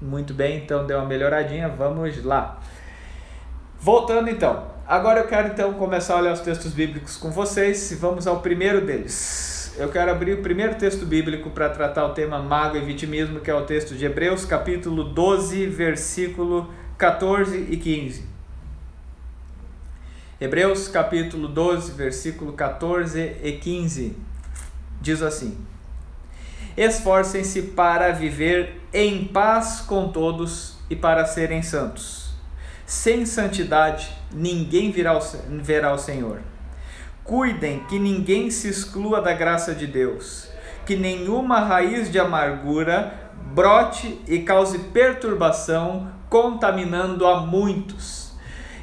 Muito bem, então deu uma melhoradinha. Vamos lá. Voltando então. Agora eu quero então começar a olhar os textos bíblicos com vocês e vamos ao primeiro deles. Eu quero abrir o primeiro texto bíblico para tratar o tema mago e vitimismo, que é o texto de Hebreus, capítulo 12, versículo 14 e 15. Hebreus, capítulo 12, versículo 14 e 15. Diz assim: Esforcem-se para viver em paz com todos e para serem santos. Sem santidade, ninguém virá verá o Senhor. Cuidem que ninguém se exclua da graça de Deus, que nenhuma raiz de amargura brote e cause perturbação, contaminando a muitos.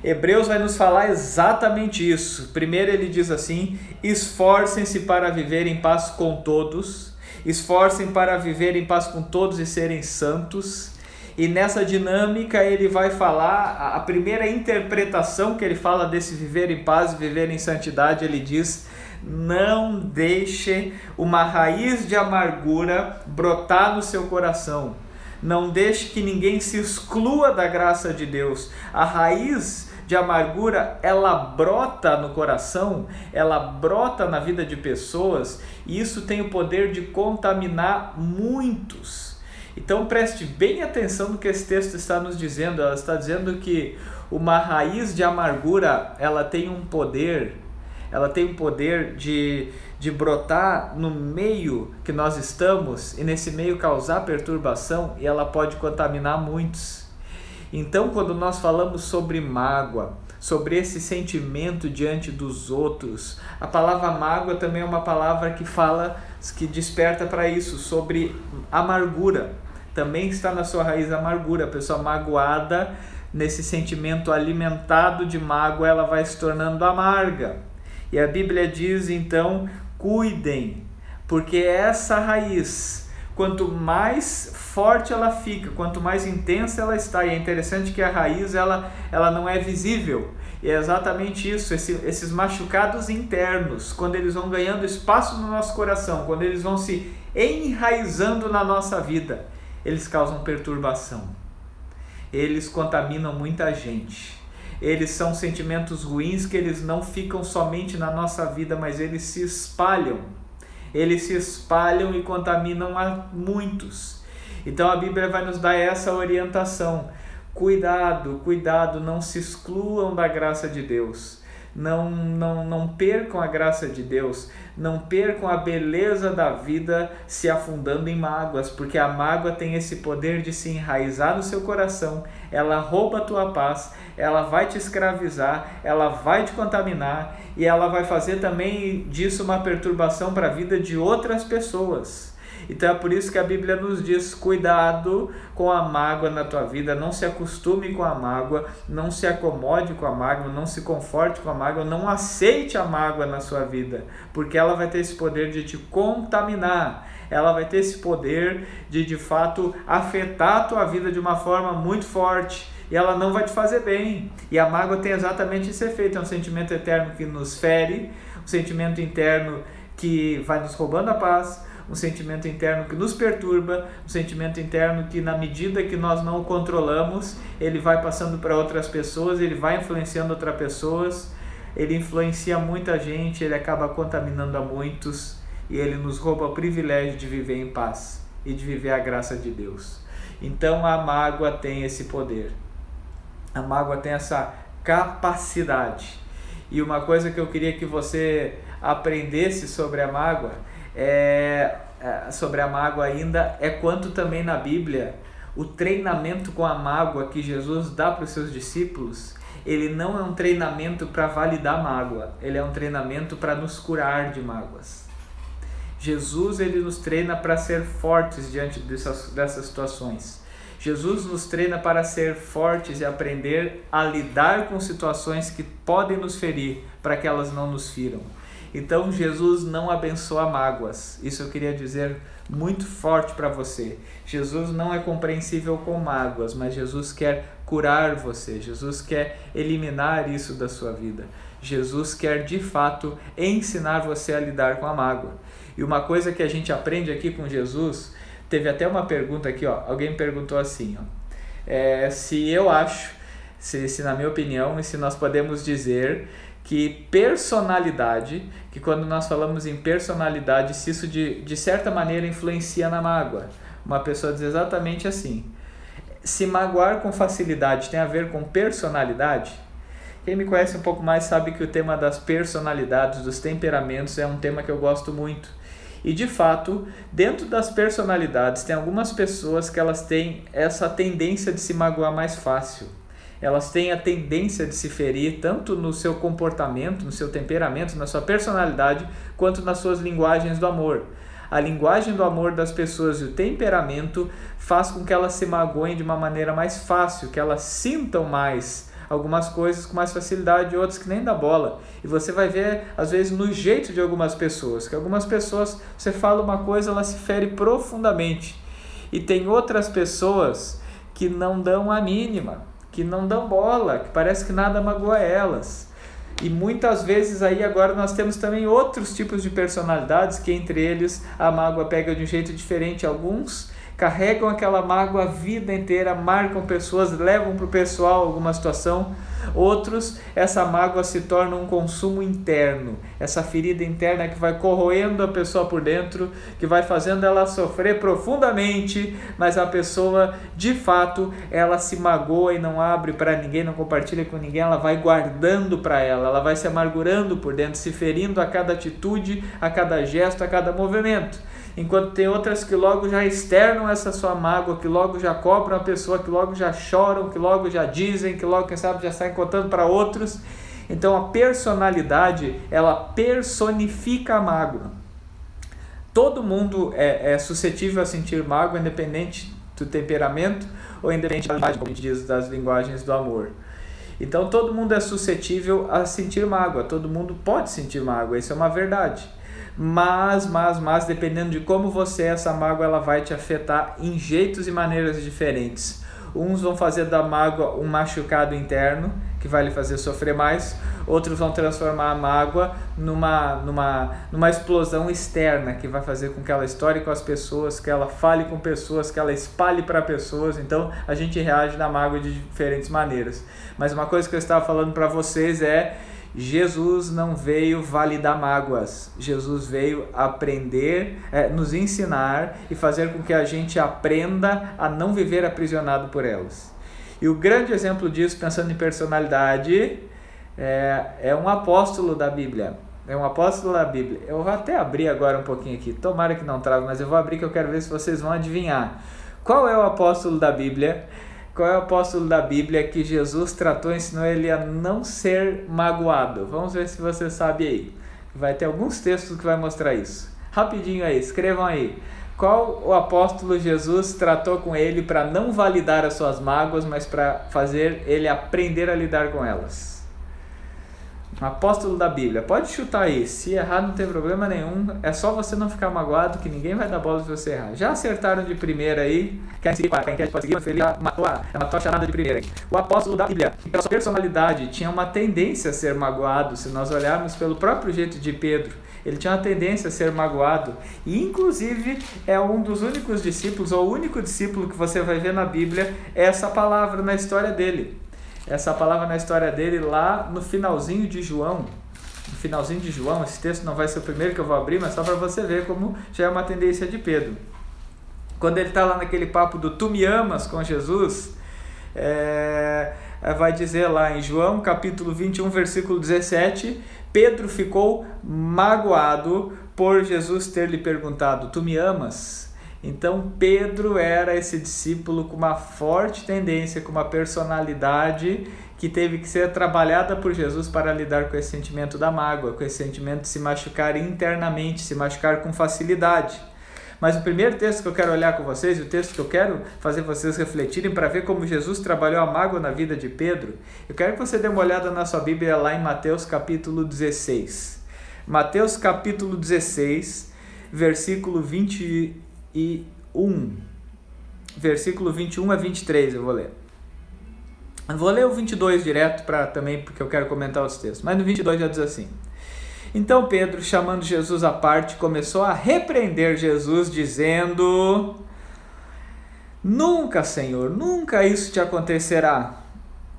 Hebreus vai nos falar exatamente isso. Primeiro ele diz assim: esforcem-se para viver em paz com todos esforcem para viver em paz com todos e serem santos. E nessa dinâmica ele vai falar, a primeira interpretação que ele fala desse viver em paz viver em santidade, ele diz: não deixe uma raiz de amargura brotar no seu coração. Não deixe que ninguém se exclua da graça de Deus. A raiz de amargura, ela brota no coração, ela brota na vida de pessoas e isso tem o poder de contaminar muitos. Então preste bem atenção no que esse texto está nos dizendo. Ela está dizendo que uma raiz de amargura, ela tem um poder, ela tem um poder de, de brotar no meio que nós estamos e nesse meio causar perturbação e ela pode contaminar muitos. Então, quando nós falamos sobre mágoa, sobre esse sentimento diante dos outros, a palavra mágoa também é uma palavra que fala, que desperta para isso, sobre amargura. Também está na sua raiz a amargura. A pessoa magoada, nesse sentimento alimentado de mágoa, ela vai se tornando amarga. E a Bíblia diz então: cuidem, porque essa raiz quanto mais forte ela fica, quanto mais intensa ela está. E é interessante que a raiz ela, ela não é visível. E é exatamente isso, esse, esses machucados internos, quando eles vão ganhando espaço no nosso coração, quando eles vão se enraizando na nossa vida, eles causam perturbação. Eles contaminam muita gente. Eles são sentimentos ruins que eles não ficam somente na nossa vida, mas eles se espalham eles se espalham e contaminam a muitos. Então a Bíblia vai nos dar essa orientação. Cuidado, cuidado, não se excluam da graça de Deus não, não, não percam a graça de Deus, não percam a beleza da vida se afundando em mágoas, porque a mágoa tem esse poder de se enraizar no seu coração, ela rouba a tua paz, ela vai te escravizar, ela vai te contaminar e ela vai fazer também disso uma perturbação para a vida de outras pessoas. Então é por isso que a Bíblia nos diz: cuidado com a mágoa na tua vida, não se acostume com a mágoa, não se acomode com a mágoa, não se conforte com a mágoa, não aceite a mágoa na sua vida, porque ela vai ter esse poder de te contaminar. Ela vai ter esse poder de de fato afetar a tua vida de uma forma muito forte. E ela não vai te fazer bem. E a mágoa tem exatamente esse efeito: é um sentimento eterno que nos fere, um sentimento interno que vai nos roubando a paz, um sentimento interno que nos perturba, um sentimento interno que, na medida que nós não o controlamos, ele vai passando para outras pessoas, ele vai influenciando outras pessoas, ele influencia muita gente, ele acaba contaminando a muitos e ele nos rouba o privilégio de viver em paz e de viver a graça de Deus. Então a mágoa tem esse poder. A mágoa tem essa capacidade. E uma coisa que eu queria que você aprendesse sobre a mágoa é, é, sobre a mágoa ainda é quanto também na Bíblia o treinamento com a mágoa que Jesus dá para os seus discípulos, ele não é um treinamento para validar mágoa, ele é um treinamento para nos curar de mágoas. Jesus ele nos treina para ser fortes diante dessas, dessas situações. Jesus nos treina para ser fortes e aprender a lidar com situações que podem nos ferir, para que elas não nos firam. Então Jesus não abençoa mágoas. Isso eu queria dizer muito forte para você. Jesus não é compreensível com mágoas, mas Jesus quer curar você. Jesus quer eliminar isso da sua vida. Jesus quer de fato ensinar você a lidar com a mágoa. E uma coisa que a gente aprende aqui com Jesus Teve até uma pergunta aqui, ó. Alguém perguntou assim, ó. É, se eu acho, se, se na minha opinião, e se nós podemos dizer que personalidade, que quando nós falamos em personalidade, se isso de, de certa maneira influencia na mágoa. Uma pessoa diz exatamente assim: se magoar com facilidade tem a ver com personalidade? Quem me conhece um pouco mais sabe que o tema das personalidades, dos temperamentos, é um tema que eu gosto muito. E de fato, dentro das personalidades, tem algumas pessoas que elas têm essa tendência de se magoar mais fácil. Elas têm a tendência de se ferir tanto no seu comportamento, no seu temperamento, na sua personalidade, quanto nas suas linguagens do amor a linguagem do amor das pessoas e o temperamento faz com que elas se magoem de uma maneira mais fácil, que elas sintam mais algumas coisas com mais facilidade outras que nem dá bola. E você vai ver, às vezes, no jeito de algumas pessoas, que algumas pessoas, você fala uma coisa, ela se fere profundamente. E tem outras pessoas que não dão a mínima, que não dão bola, que parece que nada magoa elas. E muitas vezes aí agora nós temos também outros tipos de personalidades que entre eles a mágoa pega de um jeito diferente. Alguns carregam aquela mágoa a vida inteira, marcam pessoas, levam para o pessoal alguma situação. Outros, essa mágoa se torna um consumo interno, essa ferida interna que vai corroendo a pessoa por dentro, que vai fazendo ela sofrer profundamente, mas a pessoa, de fato, ela se magoa e não abre para ninguém, não compartilha com ninguém, ela vai guardando para ela, ela vai se amargurando por dentro, se ferindo a cada atitude, a cada gesto, a cada movimento enquanto tem outras que logo já externam essa sua mágoa, que logo já cobram a pessoa, que logo já choram, que logo já dizem, que logo, quem sabe, já saem contando para outros. Então a personalidade, ela personifica a mágoa. Todo mundo é, é suscetível a sentir mágoa, independente do temperamento ou independente da como diz, das linguagens do amor. Então todo mundo é suscetível a sentir mágoa, todo mundo pode sentir mágoa, isso é uma verdade. Mas, mas, mas, dependendo de como você é, essa mágoa ela vai te afetar em jeitos e maneiras diferentes. Uns vão fazer da mágoa um machucado interno, que vai lhe fazer sofrer mais. Outros vão transformar a mágoa numa, numa, numa explosão externa, que vai fazer com que ela estoure com as pessoas, que ela fale com pessoas, que ela espalhe para pessoas. Então, a gente reage na mágoa de diferentes maneiras. Mas uma coisa que eu estava falando para vocês é Jesus não veio validar mágoas, Jesus veio aprender, é, nos ensinar e fazer com que a gente aprenda a não viver aprisionado por elas. E o grande exemplo disso, pensando em personalidade, é, é um apóstolo da Bíblia. É um apóstolo da Bíblia. Eu vou até abrir agora um pouquinho aqui, tomara que não trave, mas eu vou abrir que eu quero ver se vocês vão adivinhar. Qual é o apóstolo da Bíblia qual é o apóstolo da Bíblia que Jesus tratou e ensinou ele a não ser magoado? Vamos ver se você sabe aí. Vai ter alguns textos que vai mostrar isso. Rapidinho aí, escrevam aí. Qual o apóstolo Jesus tratou com ele para não validar as suas mágoas, mas para fazer ele aprender a lidar com elas? Apóstolo da Bíblia. Pode chutar aí. Se errar, não tem problema nenhum. É só você não ficar magoado que ninguém vai dar bola se você errar. Já acertaram de primeira aí. Quer seguir? Quem quer pode seguir? Ele matou a, matou a charada de primeira. O apóstolo da Bíblia, pela sua personalidade, tinha uma tendência a ser magoado. Se nós olharmos pelo próprio jeito de Pedro, ele tinha uma tendência a ser magoado. E, inclusive, é um dos únicos discípulos, ou o único discípulo que você vai ver na Bíblia, essa palavra na história dele essa palavra na história dele lá no finalzinho de João. No finalzinho de João, esse texto não vai ser o primeiro que eu vou abrir, mas só para você ver como já é uma tendência de Pedro. Quando ele está lá naquele papo do tu me amas com Jesus, é, vai dizer lá em João capítulo 21, versículo 17: Pedro ficou magoado por Jesus ter lhe perguntado: Tu me amas? Então Pedro era esse discípulo com uma forte tendência, com uma personalidade que teve que ser trabalhada por Jesus para lidar com esse sentimento da mágoa, com esse sentimento de se machucar internamente, se machucar com facilidade. Mas o primeiro texto que eu quero olhar com vocês, o texto que eu quero fazer vocês refletirem para ver como Jesus trabalhou a mágoa na vida de Pedro, eu quero que você dê uma olhada na sua Bíblia lá em Mateus capítulo 16. Mateus capítulo 16, versículo 20 e 1. Versículo 21 a 23 eu vou ler. Eu vou ler o 22 direto para também porque eu quero comentar os textos. Mas no 22 já diz assim: Então Pedro, chamando Jesus à parte, começou a repreender Jesus dizendo: Nunca, Senhor, nunca isso te acontecerá.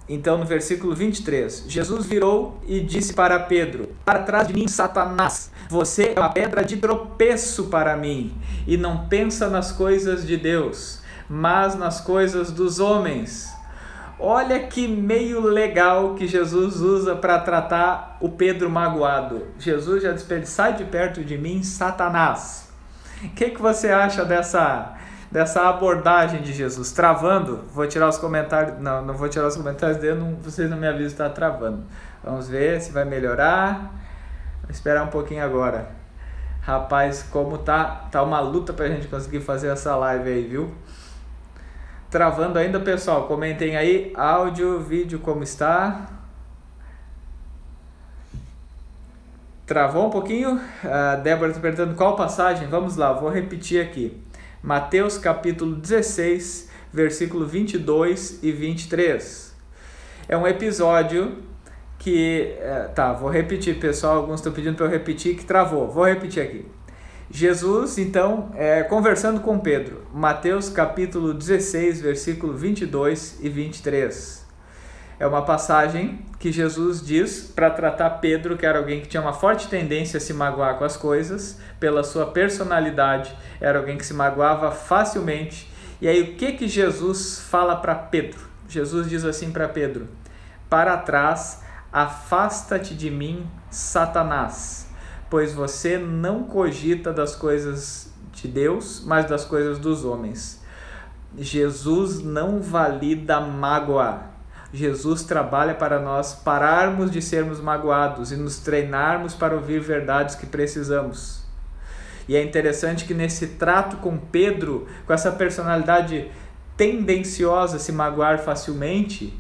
Então, no versículo 23, Jesus virou e disse para Pedro: Para trás de mim, Satanás, você é uma pedra de tropeço para mim, e não pensa nas coisas de Deus, mas nas coisas dos homens. Olha que meio legal que Jesus usa para tratar o Pedro magoado. Jesus já disse sai de perto de mim, Satanás. O que, que você acha dessa dessa abordagem de Jesus. Travando, vou tirar os comentários. Não, não vou tirar os comentários dele, não, vocês não me avisam está travando. Vamos ver se vai melhorar. Vou esperar um pouquinho agora. Rapaz, como tá, tá uma luta pra gente conseguir fazer essa live aí, viu? Travando ainda, pessoal. Comentem aí áudio, vídeo, como está. Travou um pouquinho? A Débora está perguntando qual passagem. Vamos lá, vou repetir aqui. Mateus capítulo 16, versículo 22 e 23. É um episódio que. É, tá, vou repetir, pessoal. Alguns estão pedindo para eu repetir que travou. Vou repetir aqui. Jesus, então, é, conversando com Pedro, Mateus capítulo 16, versículo 22 e 23. É uma passagem que Jesus diz para tratar Pedro, que era alguém que tinha uma forte tendência a se magoar com as coisas, pela sua personalidade, era alguém que se magoava facilmente. E aí o que que Jesus fala para Pedro? Jesus diz assim para Pedro: Para trás, afasta-te de mim, Satanás, pois você não cogita das coisas de Deus, mas das coisas dos homens. Jesus não valida mágoa. Jesus trabalha para nós pararmos de sermos magoados e nos treinarmos para ouvir verdades que precisamos. E é interessante que nesse trato com Pedro, com essa personalidade tendenciosa a se magoar facilmente,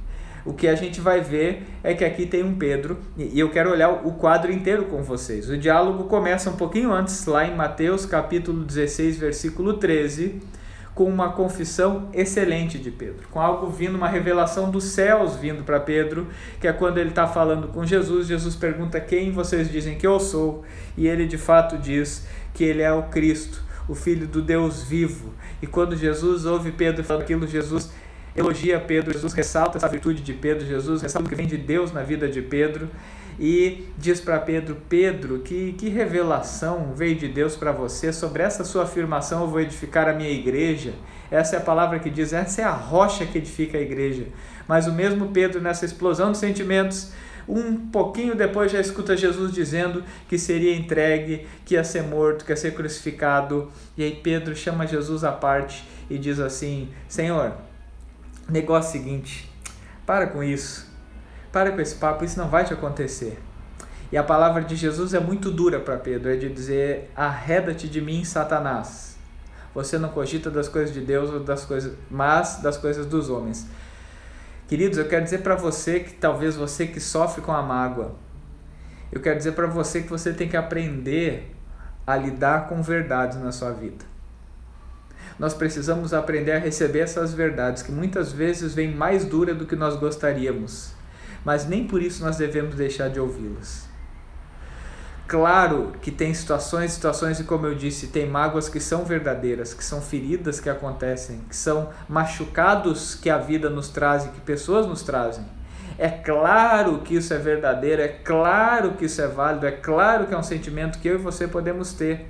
o que a gente vai ver é que aqui tem um Pedro, e eu quero olhar o quadro inteiro com vocês. O diálogo começa um pouquinho antes, lá em Mateus capítulo 16, versículo 13 com uma confissão excelente de Pedro, com algo vindo, uma revelação dos céus vindo para Pedro, que é quando ele está falando com Jesus. Jesus pergunta: Quem vocês dizem que eu sou? E ele de fato diz que ele é o Cristo, o Filho do Deus vivo. E quando Jesus ouve Pedro falando aquilo, Jesus elogia Pedro, Jesus ressalta essa virtude de Pedro, Jesus ressalta o que vem de Deus na vida de Pedro e diz para Pedro: Pedro, que, que revelação veio de Deus para você sobre essa sua afirmação? Eu vou edificar a minha igreja. Essa é a palavra que diz, essa é a rocha que edifica a igreja. Mas o mesmo Pedro, nessa explosão de sentimentos, um pouquinho depois já escuta Jesus dizendo que seria entregue, que ia ser morto, que ia ser crucificado. E aí Pedro chama Jesus à parte e diz assim: Senhor, negócio seguinte, para com isso. Para com esse papo, isso não vai te acontecer. E a palavra de Jesus é muito dura para Pedro, é de dizer: arreda-te de mim, Satanás. Você não cogita das coisas de Deus ou das coisas, mas das coisas dos homens. Queridos, eu quero dizer para você que talvez você que sofre com a mágoa, eu quero dizer para você que você tem que aprender a lidar com verdades na sua vida. Nós precisamos aprender a receber essas verdades que muitas vezes vêm mais dura do que nós gostaríamos mas nem por isso nós devemos deixar de ouvi-las. Claro que tem situações, situações e como eu disse, tem mágoas que são verdadeiras, que são feridas que acontecem, que são machucados que a vida nos traz e que pessoas nos trazem. É claro que isso é verdadeiro, é claro que isso é válido, é claro que é um sentimento que eu e você podemos ter.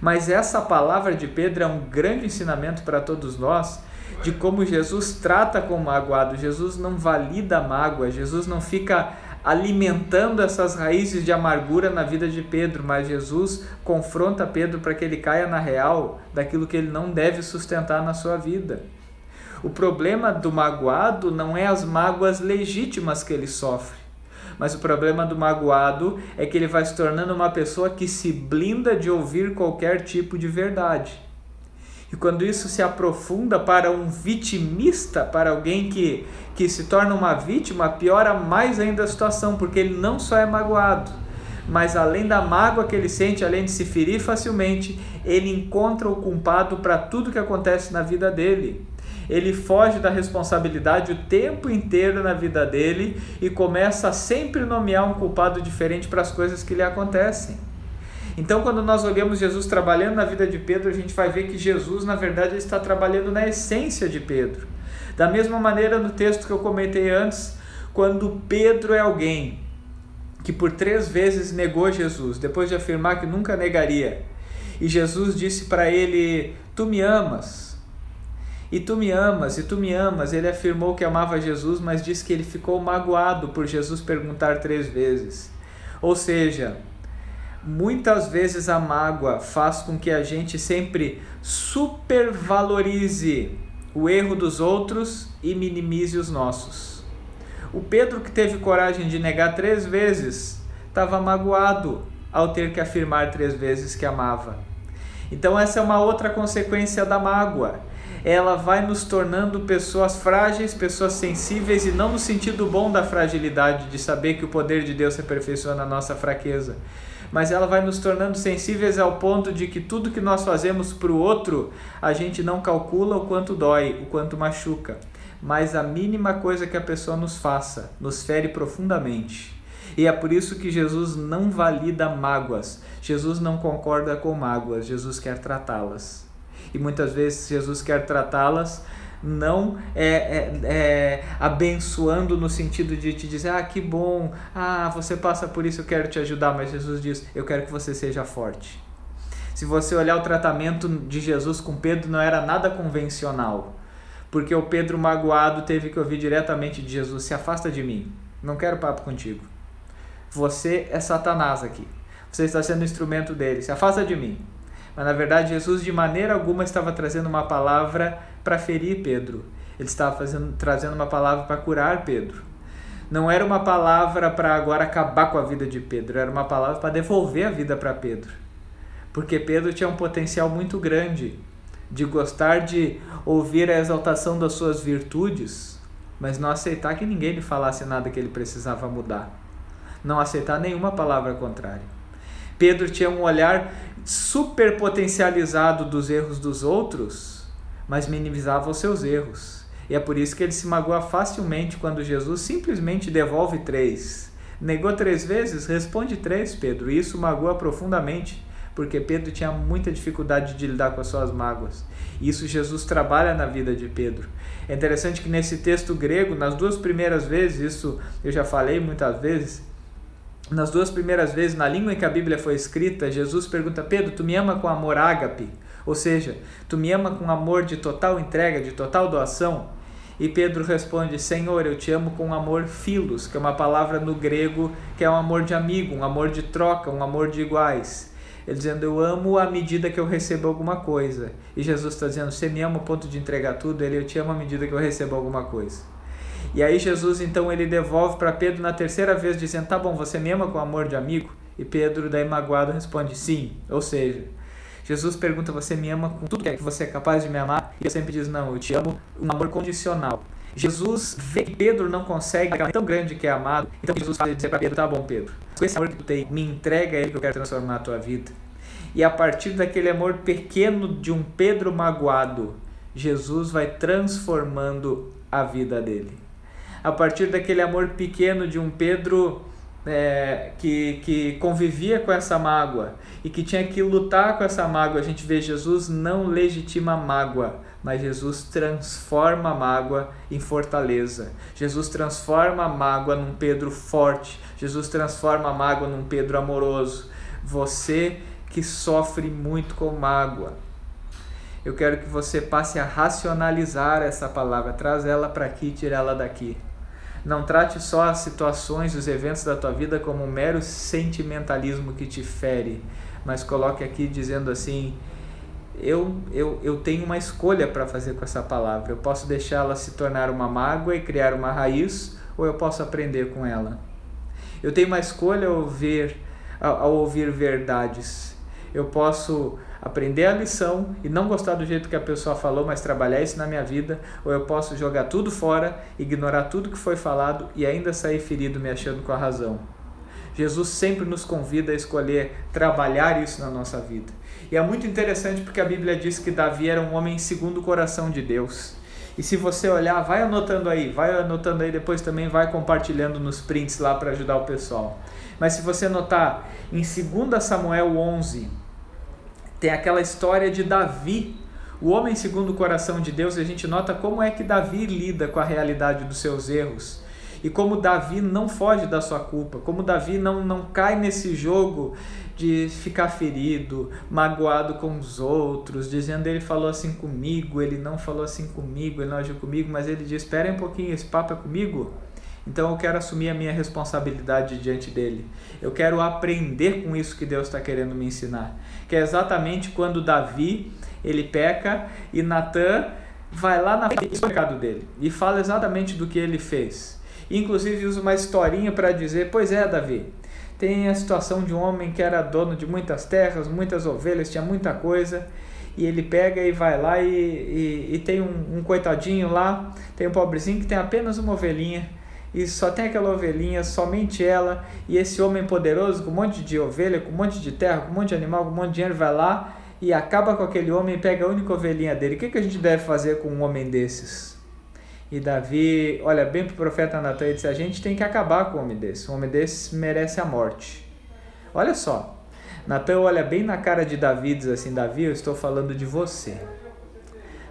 Mas essa palavra de Pedro é um grande ensinamento para todos nós de como Jesus trata com o magoado. Jesus não valida a mágoa, Jesus não fica alimentando essas raízes de amargura na vida de Pedro, mas Jesus confronta Pedro para que ele caia na real daquilo que ele não deve sustentar na sua vida. O problema do magoado não é as mágoas legítimas que ele sofre, mas o problema do magoado é que ele vai se tornando uma pessoa que se blinda de ouvir qualquer tipo de verdade. E quando isso se aprofunda para um vitimista, para alguém que, que se torna uma vítima, piora mais ainda a situação, porque ele não só é magoado, mas além da mágoa que ele sente, além de se ferir facilmente, ele encontra o culpado para tudo que acontece na vida dele. Ele foge da responsabilidade o tempo inteiro na vida dele e começa a sempre nomear um culpado diferente para as coisas que lhe acontecem. Então, quando nós olhamos Jesus trabalhando na vida de Pedro, a gente vai ver que Jesus, na verdade, está trabalhando na essência de Pedro. Da mesma maneira, no texto que eu comentei antes, quando Pedro é alguém que por três vezes negou Jesus, depois de afirmar que nunca negaria, e Jesus disse para ele: Tu me amas. E tu me amas, e tu me amas. Ele afirmou que amava Jesus, mas disse que ele ficou magoado por Jesus perguntar três vezes. Ou seja, muitas vezes a mágoa faz com que a gente sempre supervalorize o erro dos outros e minimize os nossos. O Pedro, que teve coragem de negar três vezes, estava magoado ao ter que afirmar três vezes que amava. Então, essa é uma outra consequência da mágoa. Ela vai nos tornando pessoas frágeis, pessoas sensíveis, e não no sentido bom da fragilidade, de saber que o poder de Deus se aperfeiçoa na nossa fraqueza, mas ela vai nos tornando sensíveis ao ponto de que tudo que nós fazemos para o outro, a gente não calcula o quanto dói, o quanto machuca. Mas a mínima coisa que a pessoa nos faça nos fere profundamente. E é por isso que Jesus não valida mágoas. Jesus não concorda com mágoas, Jesus quer tratá-las. E muitas vezes Jesus quer tratá-las não é, é, é, abençoando no sentido de te dizer, ah, que bom, ah, você passa por isso, eu quero te ajudar, mas Jesus diz, eu quero que você seja forte. Se você olhar o tratamento de Jesus com Pedro, não era nada convencional, porque o Pedro magoado teve que ouvir diretamente de Jesus, se afasta de mim, não quero papo contigo. Você é Satanás aqui, você está sendo instrumento dele, se afasta de mim. Mas na verdade, Jesus de maneira alguma estava trazendo uma palavra para ferir Pedro. Ele estava fazendo, trazendo uma palavra para curar Pedro. Não era uma palavra para agora acabar com a vida de Pedro, era uma palavra para devolver a vida para Pedro. Porque Pedro tinha um potencial muito grande de gostar de ouvir a exaltação das suas virtudes, mas não aceitar que ninguém lhe falasse nada que ele precisava mudar. Não aceitar nenhuma palavra contrária. Pedro tinha um olhar super potencializado dos erros dos outros mas minimizava os seus erros. E é por isso que ele se magoa facilmente quando Jesus simplesmente devolve três. Negou três vezes? Responde três, Pedro. E isso magoa profundamente, porque Pedro tinha muita dificuldade de lidar com as suas mágoas. E isso Jesus trabalha na vida de Pedro. É interessante que nesse texto grego, nas duas primeiras vezes, isso eu já falei muitas vezes, nas duas primeiras vezes, na língua em que a Bíblia foi escrita, Jesus pergunta: Pedro, tu me ama com amor ágape? Ou seja, tu me ama com amor de total entrega, de total doação? E Pedro responde: Senhor, eu te amo com amor filos, que é uma palavra no grego que é um amor de amigo, um amor de troca, um amor de iguais. Ele dizendo: Eu amo à medida que eu recebo alguma coisa. E Jesus está dizendo: Você me ama ao ponto de entregar tudo? Ele: Eu te amo à medida que eu recebo alguma coisa. E aí Jesus então ele devolve para Pedro na terceira vez dizendo: "Tá bom, você me ama com amor de amigo?" E Pedro daí magoado responde: "Sim". Ou seja, Jesus pergunta: Você me ama com tudo que você é capaz de me amar? E ele sempre diz: Não, eu te amo um amor condicional. Jesus vê que Pedro não consegue, é tão grande que é amado. Então Jesus faz dizer para Pedro: Tá bom, Pedro, com esse amor que tu tem, me entrega ele que eu quero transformar a tua vida. E a partir daquele amor pequeno de um Pedro magoado, Jesus vai transformando a vida dele. A partir daquele amor pequeno de um Pedro é, que, que convivia com essa mágoa e que tinha que lutar com essa mágoa, a gente vê Jesus não legitima mágoa, mas Jesus transforma a mágoa em fortaleza. Jesus transforma a mágoa num Pedro forte. Jesus transforma a mágoa num Pedro amoroso. Você que sofre muito com mágoa. Eu quero que você passe a racionalizar essa palavra, traz ela para aqui tira ela daqui. Não trate só as situações, os eventos da tua vida como um mero sentimentalismo que te fere, mas coloque aqui dizendo assim: eu, eu, eu tenho uma escolha para fazer com essa palavra. Eu posso deixá-la se tornar uma mágoa e criar uma raiz, ou eu posso aprender com ela. Eu tenho uma escolha ao ouvir, ao, ao ouvir verdades. Eu posso aprender a lição e não gostar do jeito que a pessoa falou, mas trabalhar isso na minha vida, ou eu posso jogar tudo fora, ignorar tudo que foi falado e ainda sair ferido me achando com a razão. Jesus sempre nos convida a escolher trabalhar isso na nossa vida. E é muito interessante porque a Bíblia diz que Davi era um homem segundo o coração de Deus. E se você olhar, vai anotando aí, vai anotando aí, depois também vai compartilhando nos prints lá para ajudar o pessoal. Mas se você notar, em 2 Samuel 11, tem aquela história de Davi, o homem segundo o coração de Deus, e a gente nota como é que Davi lida com a realidade dos seus erros. E como Davi não foge da sua culpa, como Davi não, não cai nesse jogo de ficar ferido, magoado com os outros, dizendo ele falou assim comigo, ele não falou assim comigo, ele não agiu comigo, mas ele diz: Espera um pouquinho, esse papo é comigo? Então eu quero assumir a minha responsabilidade diante dele. Eu quero aprender com isso que Deus está querendo me ensinar. Que é exatamente quando Davi ele peca e Natan vai lá na frente do pecado dele e fala exatamente do que ele fez. Inclusive usa uma historinha para dizer: Pois é, Davi, tem a situação de um homem que era dono de muitas terras, muitas ovelhas, tinha muita coisa, e ele pega e vai lá e, e, e tem um, um, coitadinho lá, tem um pobrezinho que tem apenas uma ovelhinha, e só tem aquela ovelhinha, somente ela, e esse homem poderoso com um monte de ovelha, com um monte de terra, com um monte de animal, com um monte de dinheiro, vai lá e acaba com aquele homem e pega a única ovelhinha dele. O que, que a gente deve fazer com um homem desses? E Davi olha bem para o profeta Natan e diz: A gente tem que acabar com um homem desse. Um homem desse merece a morte. Olha só. Natan olha bem na cara de Davi e diz assim: Davi, eu estou falando de você.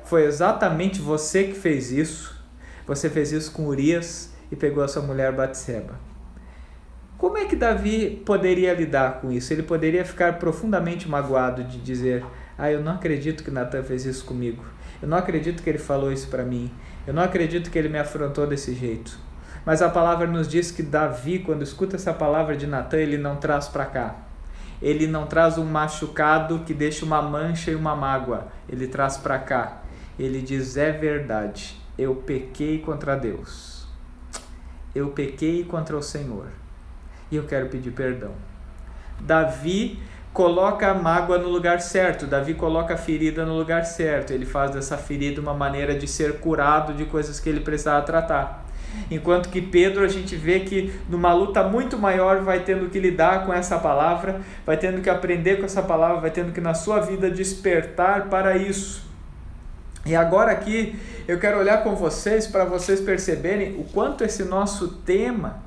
Foi exatamente você que fez isso. Você fez isso com Urias e pegou a sua mulher Batseba. Como é que Davi poderia lidar com isso? Ele poderia ficar profundamente magoado de dizer: Ah, eu não acredito que Natan fez isso comigo. Eu não acredito que ele falou isso para mim. Eu não acredito que ele me afrontou desse jeito. Mas a palavra nos diz que Davi, quando escuta essa palavra de Natan, ele não traz para cá. Ele não traz um machucado que deixa uma mancha e uma mágoa. Ele traz para cá. Ele diz: É verdade, eu pequei contra Deus. Eu pequei contra o Senhor. E eu quero pedir perdão. Davi coloca a mágoa no lugar certo, Davi coloca a ferida no lugar certo, ele faz dessa ferida uma maneira de ser curado de coisas que ele precisava tratar. Enquanto que Pedro, a gente vê que numa luta muito maior vai tendo que lidar com essa palavra, vai tendo que aprender com essa palavra, vai tendo que na sua vida despertar para isso. E agora aqui eu quero olhar com vocês para vocês perceberem o quanto esse nosso tema,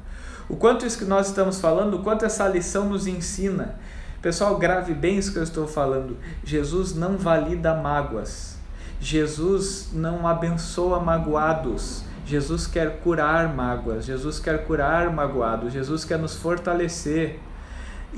o quanto isso que nós estamos falando, o quanto essa lição nos ensina. Pessoal, grave bem isso que eu estou falando. Jesus não valida mágoas. Jesus não abençoa magoados. Jesus quer curar mágoas. Jesus quer curar magoados. Jesus quer nos fortalecer.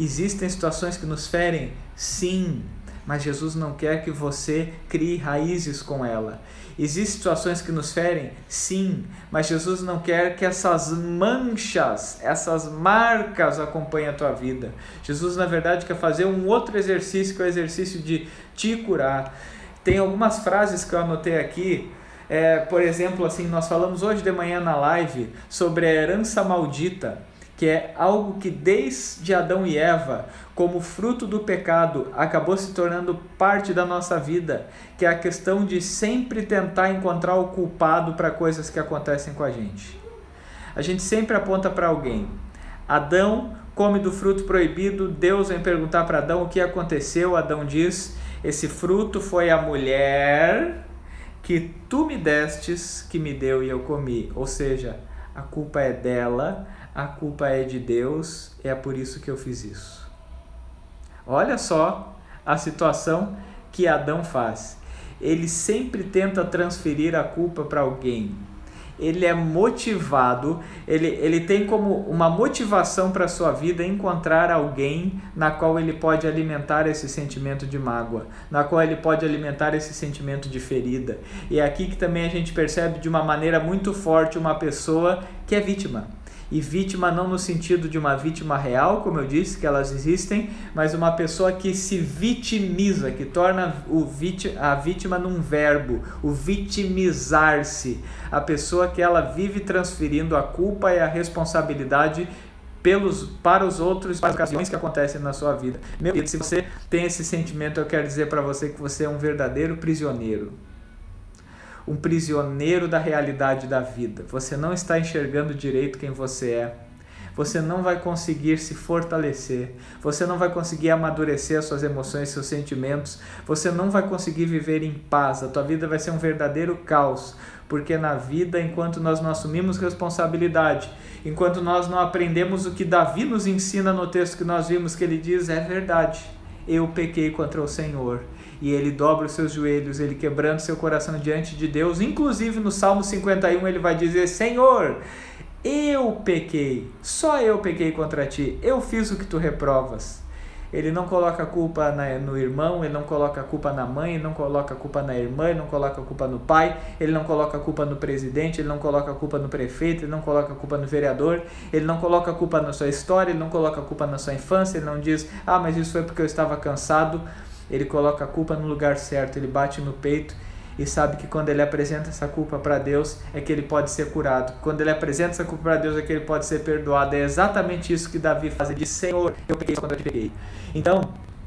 Existem situações que nos ferem? Sim, mas Jesus não quer que você crie raízes com ela. Existem situações que nos ferem? Sim, mas Jesus não quer que essas manchas, essas marcas acompanhem a tua vida. Jesus, na verdade, quer fazer um outro exercício, que é o exercício de te curar. Tem algumas frases que eu anotei aqui. É, por exemplo, assim, nós falamos hoje de manhã na live sobre a herança maldita que é algo que desde Adão e Eva, como fruto do pecado, acabou se tornando parte da nossa vida, que é a questão de sempre tentar encontrar o culpado para coisas que acontecem com a gente. A gente sempre aponta para alguém. Adão come do fruto proibido, Deus vem perguntar para Adão o que aconteceu. Adão diz: Esse fruto foi a mulher que tu me destes, que me deu e eu comi. Ou seja, a culpa é dela, a culpa é de Deus, é por isso que eu fiz isso. Olha só a situação que Adão faz. Ele sempre tenta transferir a culpa para alguém. Ele é motivado, ele, ele tem como uma motivação para sua vida encontrar alguém na qual ele pode alimentar esse sentimento de mágoa, na qual ele pode alimentar esse sentimento de ferida. E é aqui que também a gente percebe de uma maneira muito forte uma pessoa que é vítima e vítima não no sentido de uma vítima real, como eu disse, que elas existem, mas uma pessoa que se vitimiza, que torna o vítima, a vítima num verbo, o vitimizar-se, a pessoa que ela vive transferindo a culpa e a responsabilidade pelos, para os outros, para as ocasiões que acontecem na sua vida. Meu Deus, se você tem esse sentimento, eu quero dizer para você que você é um verdadeiro prisioneiro um prisioneiro da realidade da vida. Você não está enxergando direito quem você é. você não vai conseguir se fortalecer, você não vai conseguir amadurecer as suas emoções, seus sentimentos, você não vai conseguir viver em paz, a tua vida vai ser um verdadeiro caos, porque na vida, enquanto nós não assumimos responsabilidade, enquanto nós não aprendemos o que Davi nos ensina no texto que nós vimos, que ele diz é verdade, eu pequei contra o Senhor. E ele dobra os seus joelhos, ele quebrando seu coração diante de Deus. Inclusive no Salmo 51 ele vai dizer: Senhor, eu pequei, só eu pequei contra ti, eu fiz o que tu reprovas. Ele não coloca a culpa no irmão, ele não coloca a culpa na mãe, ele não coloca a culpa na irmã, ele não coloca a culpa no pai, ele não coloca a culpa no presidente, ele não coloca a culpa no prefeito, ele não coloca a culpa no vereador, ele não coloca a culpa na sua história, ele não coloca a culpa na sua infância, ele não diz, ah, mas isso foi porque eu estava cansado. Ele coloca a culpa no lugar certo, ele bate no peito e sabe que quando ele apresenta essa culpa para Deus é que ele pode ser curado. Quando ele apresenta essa culpa para Deus é que ele pode ser perdoado. É exatamente isso que Davi faz. Ele diz: Senhor, eu peguei quando eu te peguei. Então,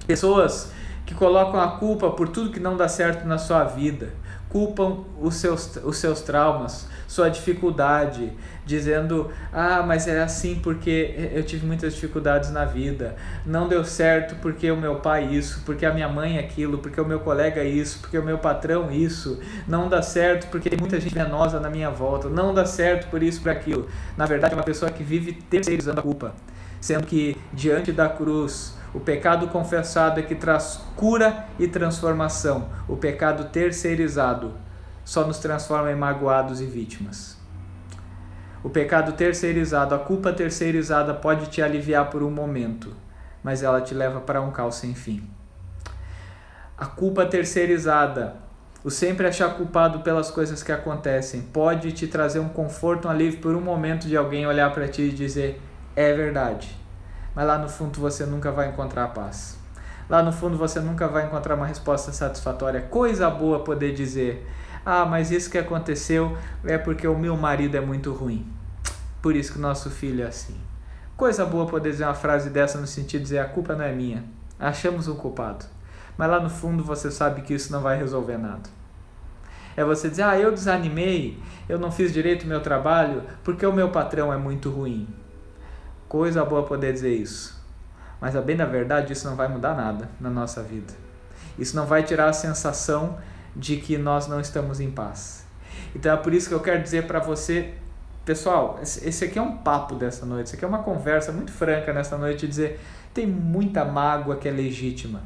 pessoas que colocam a culpa por tudo que não dá certo na sua vida, culpam os seus, os seus traumas, sua dificuldade, dizendo: Ah, mas é assim porque eu tive muitas dificuldades na vida, não deu certo porque o meu pai isso, porque a minha mãe aquilo, porque o meu colega isso, porque o meu patrão isso, não dá certo porque tem muita gente venosa na minha volta, não dá certo por isso, por aquilo. Na verdade, é uma pessoa que vive terceirizando a culpa, sendo que diante da cruz o pecado confessado é que traz cura e transformação. O pecado terceirizado só nos transforma em magoados e vítimas. O pecado terceirizado, a culpa terceirizada pode te aliviar por um momento, mas ela te leva para um caos sem fim. A culpa terceirizada, o sempre achar culpado pelas coisas que acontecem, pode te trazer um conforto, um alívio por um momento de alguém olhar para ti e dizer: é verdade mas lá no fundo você nunca vai encontrar paz. Lá no fundo você nunca vai encontrar uma resposta satisfatória. Coisa boa poder dizer: Ah, mas isso que aconteceu é porque o meu marido é muito ruim. Por isso que o nosso filho é assim. Coisa boa poder dizer uma frase dessa no sentido de dizer: A culpa não é minha. Achamos um culpado. Mas lá no fundo você sabe que isso não vai resolver nada. É você dizer: Ah, eu desanimei, eu não fiz direito o meu trabalho porque o meu patrão é muito ruim. Coisa boa poder dizer isso. Mas a bem da verdade, isso não vai mudar nada na nossa vida. Isso não vai tirar a sensação de que nós não estamos em paz. Então é por isso que eu quero dizer para você, pessoal, esse aqui é um papo dessa noite, isso aqui é uma conversa muito franca nessa noite, dizer, tem muita mágoa que é legítima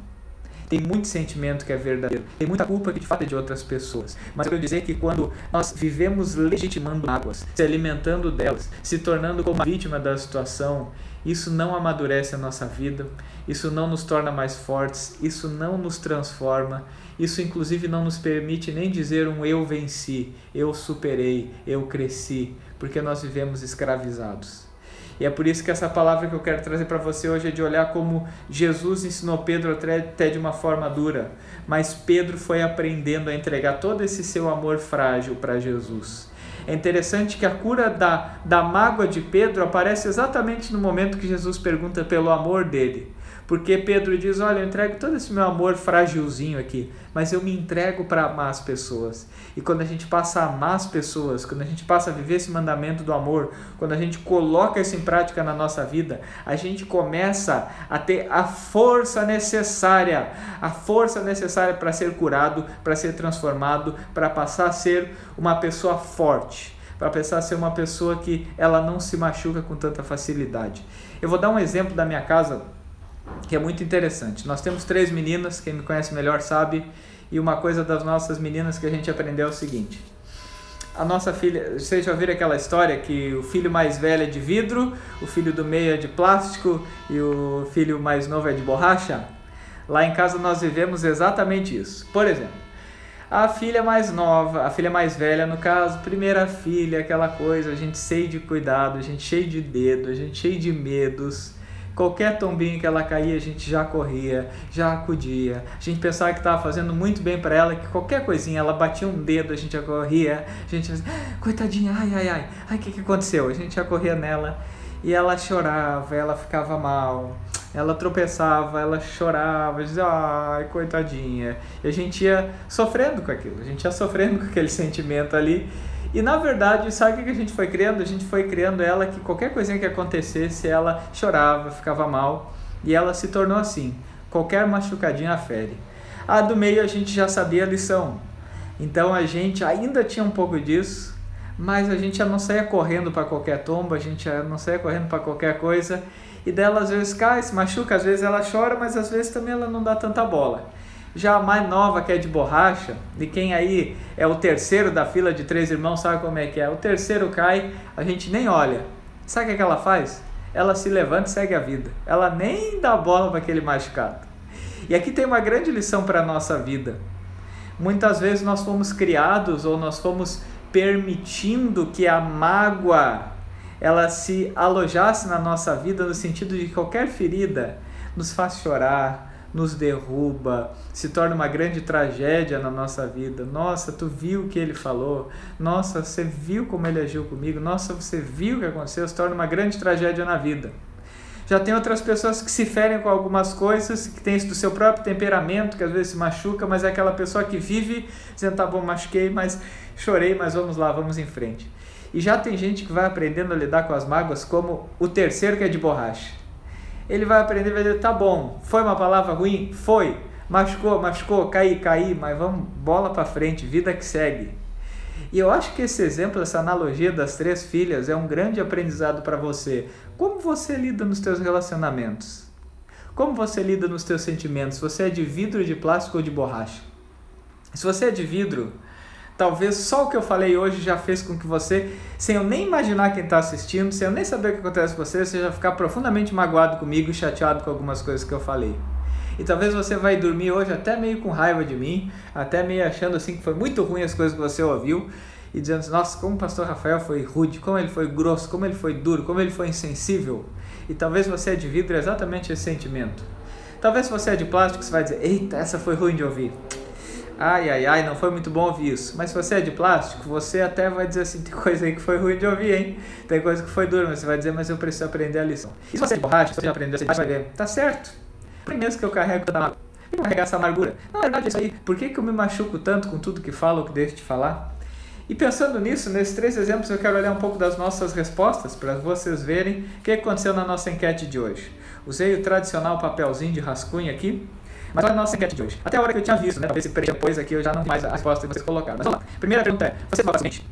tem muito sentimento que é verdadeiro, tem muita culpa que de fato é de outras pessoas. Mas eu quero dizer que quando nós vivemos legitimando águas, se alimentando delas, se tornando como vítima da situação, isso não amadurece a nossa vida, isso não nos torna mais fortes, isso não nos transforma, isso inclusive não nos permite nem dizer um eu venci, eu superei, eu cresci, porque nós vivemos escravizados. E é por isso que essa palavra que eu quero trazer para você hoje é de olhar como Jesus ensinou Pedro até de uma forma dura, mas Pedro foi aprendendo a entregar todo esse seu amor frágil para Jesus. É interessante que a cura da, da mágoa de Pedro aparece exatamente no momento que Jesus pergunta pelo amor dele. Porque Pedro diz: Olha, eu entrego todo esse meu amor frágilzinho aqui, mas eu me entrego para amar as pessoas. E quando a gente passa a amar as pessoas, quando a gente passa a viver esse mandamento do amor, quando a gente coloca isso em prática na nossa vida, a gente começa a ter a força necessária, a força necessária para ser curado, para ser transformado, para passar a ser uma pessoa forte para pensar ser uma pessoa que ela não se machuca com tanta facilidade. Eu vou dar um exemplo da minha casa que é muito interessante. Nós temos três meninas, quem me conhece melhor sabe, e uma coisa das nossas meninas que a gente aprendeu é o seguinte. A nossa filha, vocês já ouviram aquela história que o filho mais velho é de vidro, o filho do meio é de plástico e o filho mais novo é de borracha? Lá em casa nós vivemos exatamente isso. Por exemplo, a filha mais nova, a filha mais velha, no caso, primeira filha, aquela coisa, a gente cheio de cuidado, a gente cheio de dedo, a gente cheio de medos Qualquer tombinho que ela caía, a gente já corria, já acudia. A gente pensava que estava fazendo muito bem para ela, que qualquer coisinha, ela batia um dedo, a gente já corria. A gente fazia, ah, coitadinha, ai, ai, ai, ai, o que, que aconteceu? A gente já corria nela e ela chorava, ela ficava mal. Ela tropeçava, ela chorava, dizia, ai, coitadinha. E a gente ia sofrendo com aquilo, a gente ia sofrendo com aquele sentimento ali. E na verdade, sabe o que a gente foi criando? A gente foi criando ela que qualquer coisinha que acontecesse, ela chorava, ficava mal. E ela se tornou assim. Qualquer machucadinha fere. A do meio a gente já sabia a lição. Então a gente ainda tinha um pouco disso, mas a gente já não saía correndo para qualquer tomba, a gente já não saía correndo para qualquer coisa. E dela às vezes cai, se machuca, às vezes ela chora, mas às vezes também ela não dá tanta bola. Já a mais nova, que é de borracha, e quem aí é o terceiro da fila de três irmãos sabe como é que é. O terceiro cai, a gente nem olha. Sabe o que, é que ela faz? Ela se levanta e segue a vida. Ela nem dá bola para aquele machucado. E aqui tem uma grande lição para a nossa vida. Muitas vezes nós fomos criados ou nós fomos permitindo que a mágoa ela se alojasse na nossa vida no sentido de que qualquer ferida nos faz chorar, nos derruba, se torna uma grande tragédia na nossa vida. Nossa, tu viu o que ele falou? Nossa, você viu como ele agiu comigo? Nossa, você viu o que aconteceu? Se torna uma grande tragédia na vida. Já tem outras pessoas que se ferem com algumas coisas, que tem isso do seu próprio temperamento, que às vezes se machuca, mas é aquela pessoa que vive dizendo, tá bom, machuquei, mas chorei, mas vamos lá, vamos em frente. E já tem gente que vai aprendendo a lidar com as mágoas como o terceiro que é de borracha. Ele vai aprender vai dizer, tá bom, foi uma palavra ruim? Foi. Machucou, machucou, caí, caí, mas vamos, bola para frente, vida que segue. E eu acho que esse exemplo, essa analogia das três filhas é um grande aprendizado para você. Como você lida nos teus relacionamentos? Como você lida nos teus sentimentos? Você é de vidro, de plástico ou de borracha? Se você é de vidro, talvez só o que eu falei hoje já fez com que você, sem eu nem imaginar quem está assistindo, sem eu nem saber o que acontece com você, você já ficar profundamente magoado comigo e chateado com algumas coisas que eu falei. E talvez você vai dormir hoje até meio com raiva de mim, até meio achando assim que foi muito ruim as coisas que você ouviu e dizendo, nossa, como o pastor Rafael foi rude, como ele foi grosso, como ele foi duro, como ele foi insensível. E talvez você é de vidro exatamente esse sentimento. Talvez você é de plástico, você vai dizer, eita, essa foi ruim de ouvir. Ai, ai, ai, não foi muito bom ouvir isso. Mas se você é de plástico, você até vai dizer assim, tem coisa aí que foi ruim de ouvir, hein? Tem coisa que foi dura, mas você vai dizer, mas eu preciso aprender a lição. E se você é de borracha, você já aprendeu, você vai ver, tá certo por mesmo que eu carrego toda mágoa? Carregar essa amargura? Na verdade, é isso aí. Por que, que eu me machuco tanto com tudo que falo ou que deixo de falar? E pensando nisso, nesses três exemplos, eu quero olhar um pouco das nossas respostas para vocês verem o que aconteceu na nossa enquete de hoje. Usei o tradicional papelzinho de rascunho aqui, mas olha a nossa enquete de hoje. Até a hora que eu tinha visto, né? Talvez depois aqui eu já não vi mais a resposta que vocês colocaram. Mas vamos lá. Primeira pergunta é: você magoa facilmente?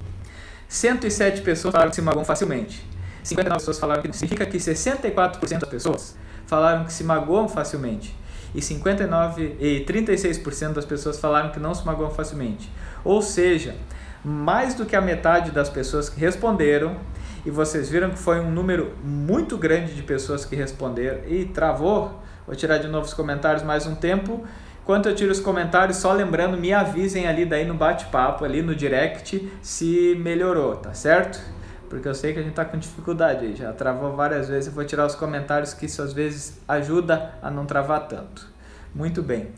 107 pessoas falaram que se magoam facilmente. 59 pessoas falaram que não. Significa que 64% das pessoas falaram que se magoam facilmente. E 59 e 36% das pessoas falaram que não se magoam facilmente. Ou seja, mais do que a metade das pessoas que responderam, e vocês viram que foi um número muito grande de pessoas que responderam e travou. Vou tirar de novo os comentários mais um tempo. Enquanto eu tiro os comentários, só lembrando, me avisem ali daí no bate-papo, ali no direct, se melhorou, tá certo? porque eu sei que a gente está com dificuldade já travou várias vezes. Eu vou tirar os comentários que isso às vezes ajuda a não travar tanto. Muito bem.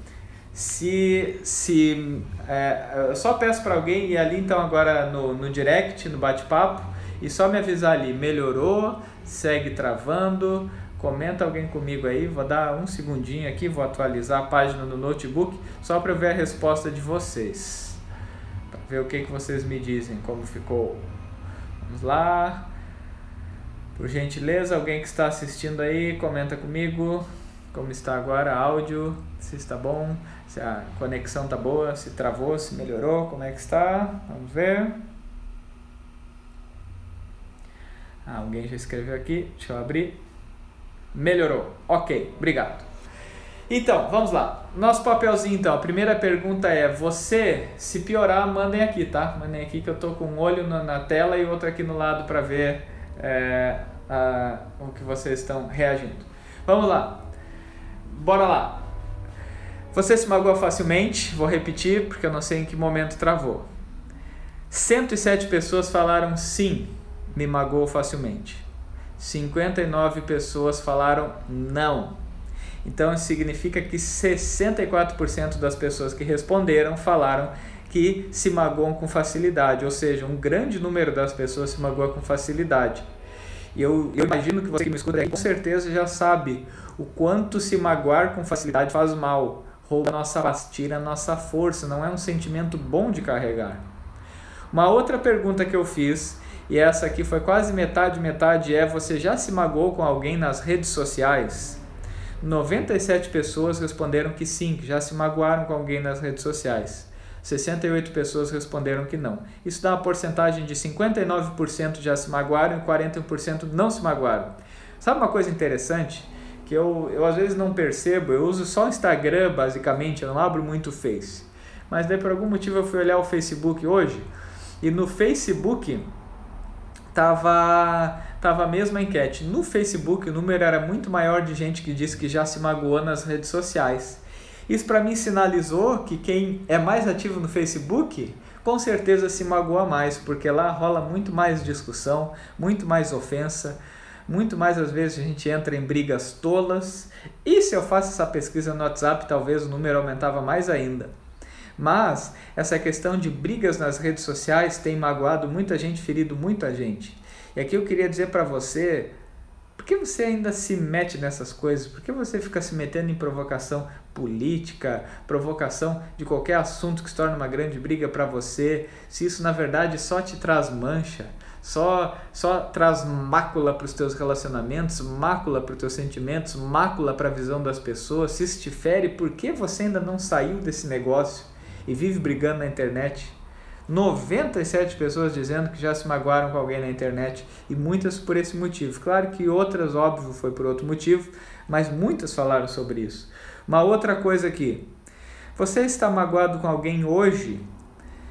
Se, se é, eu só peço para alguém ir ali então agora no, no direct, no bate-papo, e só me avisar ali, melhorou, segue travando, comenta alguém comigo aí, vou dar um segundinho aqui, vou atualizar a página no notebook, só para ver a resposta de vocês, para ver o que, que vocês me dizem, como ficou Vamos lá. Por gentileza, alguém que está assistindo aí, comenta comigo como está agora áudio, se está bom, se a conexão está boa, se travou, se melhorou, como é que está? Vamos ver. Ah, alguém já escreveu aqui, deixa eu abrir. Melhorou. Ok, obrigado. Então, vamos lá. Nosso papelzinho, então. A primeira pergunta é: você, se piorar, mandem aqui, tá? Mandem aqui que eu tô com um olho na, na tela e outro aqui no lado para ver é, a, o que vocês estão reagindo. Vamos lá. Bora lá. Você se magoa facilmente? Vou repetir porque eu não sei em que momento travou. 107 pessoas falaram sim, me magoou facilmente. 59 pessoas falaram não, então significa que 64% das pessoas que responderam falaram que se magoam com facilidade, ou seja, um grande número das pessoas se magoam com facilidade. E eu, eu imagino que você que me escuta aí, com certeza já sabe o quanto se magoar com facilidade faz mal, rouba a nossa paz, tira a nossa força, não é um sentimento bom de carregar. Uma outra pergunta que eu fiz, e essa aqui foi quase metade, metade, é: você já se magoou com alguém nas redes sociais? 97 pessoas responderam que sim, que já se magoaram com alguém nas redes sociais. 68 pessoas responderam que não. Isso dá uma porcentagem de 59% já se magoaram e 41% não se magoaram. Sabe uma coisa interessante? Que eu, eu às vezes não percebo, eu uso só o Instagram basicamente, eu não abro muito o Face. Mas daí por algum motivo eu fui olhar o Facebook hoje e no Facebook tava tava a mesma enquete. No Facebook o número era muito maior de gente que disse que já se magoou nas redes sociais. Isso para mim sinalizou que quem é mais ativo no Facebook com certeza se magoa mais, porque lá rola muito mais discussão, muito mais ofensa, muito mais às vezes a gente entra em brigas tolas. E se eu faço essa pesquisa no WhatsApp, talvez o número aumentava mais ainda. Mas essa questão de brigas nas redes sociais tem magoado muita gente, ferido muita gente. E aqui eu queria dizer para você, por que você ainda se mete nessas coisas? Por que você fica se metendo em provocação política, provocação de qualquer assunto que se torne uma grande briga para você, se isso na verdade só te traz mancha, só só traz mácula para os teus relacionamentos, mácula para os teus sentimentos, mácula para a visão das pessoas, se isso te fere, por que você ainda não saiu desse negócio e vive brigando na internet? 97 pessoas dizendo que já se magoaram com alguém na internet e muitas por esse motivo. Claro que outras, óbvio, foi por outro motivo, mas muitas falaram sobre isso. Uma outra coisa aqui. Você está magoado com alguém hoje?